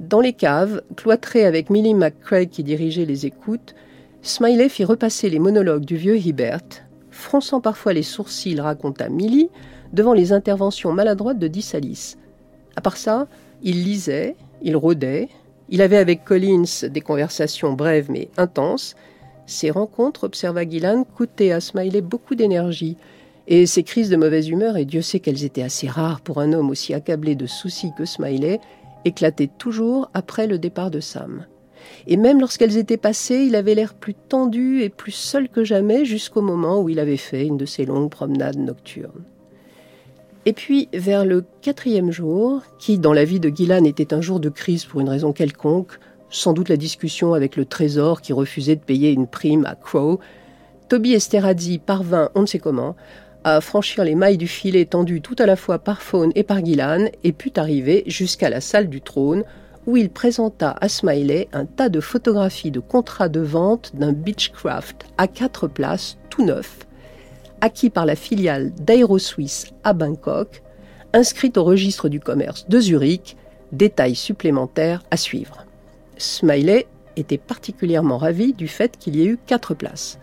Dans les caves, cloîtré avec Millie McCraig qui dirigeait les écoutes, Smiley fit repasser les monologues du vieux Hibbert. Fronçant parfois les sourcils, raconta Millie, devant les interventions maladroites de Dissalis. À part ça, il lisait, il rôdait, il avait avec Collins des conversations brèves mais intenses. Ces rencontres, observa Gillan, coûtaient à Smiley beaucoup d'énergie. Et ces crises de mauvaise humeur, et Dieu sait qu'elles étaient assez rares pour un homme aussi accablé de soucis que Smiley, éclataient toujours après le départ de Sam. Et même lorsqu'elles étaient passées, il avait l'air plus tendu et plus seul que jamais jusqu'au moment où il avait fait une de ses longues promenades nocturnes. Et puis, vers le quatrième jour, qui dans la vie de Gillan était un jour de crise pour une raison quelconque, sans doute la discussion avec le trésor qui refusait de payer une prime à Crow, Toby Esterhazy parvint, on ne sait comment, à franchir les mailles du filet tendues tout à la fois par Faune et par Gillan et put arriver jusqu'à la salle du trône, où il présenta à Smiley un tas de photographies de contrats de vente d'un Beechcraft à quatre places, tout neuf, acquis par la filiale d'Aeroswiss à Bangkok, inscrite au registre du commerce de Zurich, détails supplémentaires à suivre. Smiley était particulièrement ravi du fait qu'il y ait eu quatre places.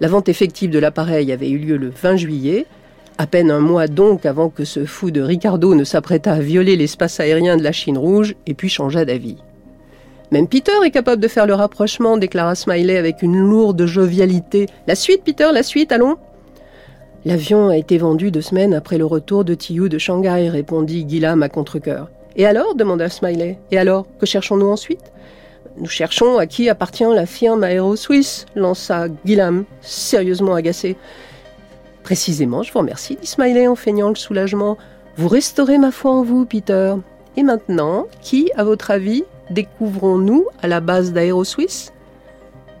La vente effective de l'appareil avait eu lieu le 20 juillet, à peine un mois donc avant que ce fou de Ricardo ne s'apprêtât à violer l'espace aérien de la Chine rouge et puis changea d'avis. Même Peter est capable de faire le rapprochement, déclara Smiley avec une lourde jovialité. La suite, Peter, la suite, allons L'avion a été vendu deux semaines après le retour de Tiyu de Shanghai, répondit Guillaume à contre-coeur. Et alors? demanda Smiley. Et alors? Que cherchons-nous ensuite? Nous cherchons à qui appartient la firme Aero-Suisse, lança Guillaume, sérieusement agacé. Précisément, je vous remercie, dit Smiley en feignant le soulagement. Vous restaurez ma foi en vous, Peter. Et maintenant, qui, à votre avis, découvrons-nous à la base d'Aero-Suisse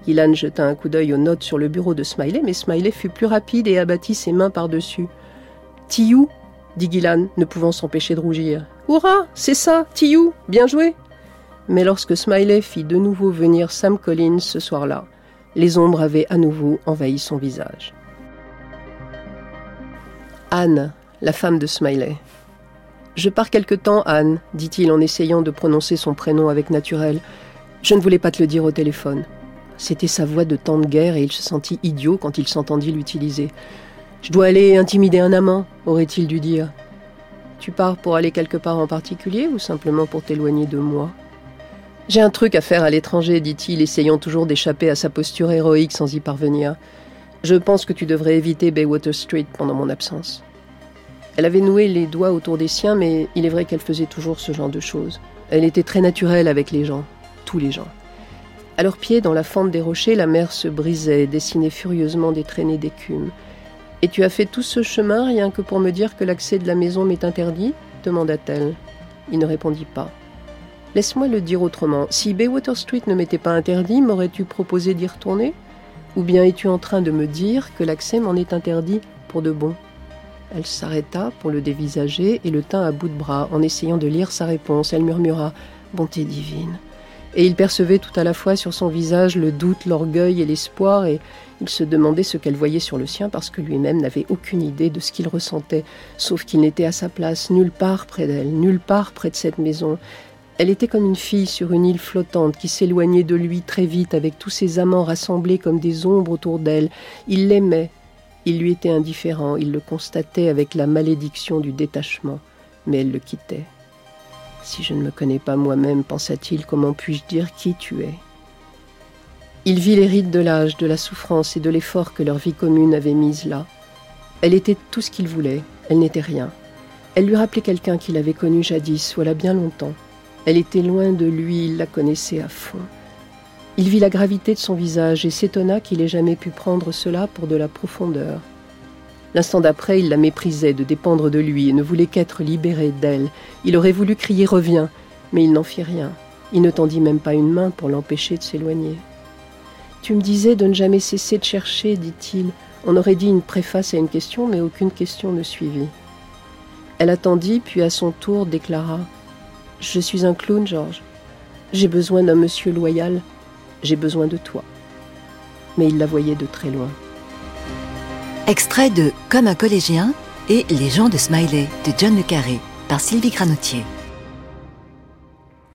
Gillan jeta un coup d'œil aux notes sur le bureau de Smiley, mais Smiley fut plus rapide et abattit ses mains par-dessus. Tiou dit Gillan, ne pouvant s'empêcher de rougir. Hurrah C'est ça Tiou Bien joué Mais lorsque Smiley fit de nouveau venir Sam Collins ce soir-là, les ombres avaient à nouveau envahi son visage. Anne, la femme de Smiley. Je pars quelque temps, Anne, dit-il en essayant de prononcer son prénom avec naturel. Je ne voulais pas te le dire au téléphone. C'était sa voix de temps de guerre et il se sentit idiot quand il s'entendit l'utiliser. Je dois aller intimider un amant, aurait-il dû dire. Tu pars pour aller quelque part en particulier ou simplement pour t'éloigner de moi? J'ai un truc à faire à l'étranger, dit-il, essayant toujours d'échapper à sa posture héroïque sans y parvenir. Je pense que tu devrais éviter Baywater Street pendant mon absence. Elle avait noué les doigts autour des siens, mais il est vrai qu'elle faisait toujours ce genre de choses. Elle était très naturelle avec les gens, tous les gens. À leurs pieds, dans la fente des rochers, la mer se brisait, dessinait furieusement des traînées d'écume. Et tu as fait tout ce chemin rien que pour me dire que l'accès de la maison m'est interdit? demanda-t-elle. Il ne répondit pas. Laisse-moi le dire autrement. Si Baywater Street ne m'était pas interdit, m'aurais-tu proposé d'y retourner? Ou bien es-tu en train de me dire que l'accès m'en est interdit pour de bon? Elle s'arrêta pour le dévisager et le tint à bout de bras en essayant de lire sa réponse. Elle murmura Bonté divine et il percevait tout à la fois sur son visage le doute, l'orgueil et l'espoir, et il se demandait ce qu'elle voyait sur le sien parce que lui-même n'avait aucune idée de ce qu'il ressentait, sauf qu'il n'était à sa place nulle part près d'elle, nulle part près de cette maison. Elle était comme une fille sur une île flottante qui s'éloignait de lui très vite avec tous ses amants rassemblés comme des ombres autour d'elle. Il l'aimait, il lui était indifférent, il le constatait avec la malédiction du détachement, mais elle le quittait. Si je ne me connais pas moi-même, pensa-t-il, comment puis-je dire qui tu es? Il vit les rides de l'âge, de la souffrance et de l'effort que leur vie commune avait mise là. Elle était tout ce qu'il voulait, elle n'était rien. Elle lui rappelait quelqu'un qu'il avait connu jadis, voilà bien longtemps. Elle était loin de lui, il la connaissait à fond. Il vit la gravité de son visage et s'étonna qu'il ait jamais pu prendre cela pour de la profondeur. L'instant d'après, il la méprisait de dépendre de lui et ne voulait qu'être libéré d'elle. Il aurait voulu crier Reviens, mais il n'en fit rien. Il ne tendit même pas une main pour l'empêcher de s'éloigner. Tu me disais de ne jamais cesser de chercher, dit-il. On aurait dit une préface à une question, mais aucune question ne suivit. Elle attendit, puis à son tour déclara Je suis un clown, Georges. J'ai besoin d'un monsieur loyal, j'ai besoin de toi. Mais il la voyait de très loin. Extrait de Comme un collégien et Les gens de Smiley de John Le Carré par Sylvie Granotier.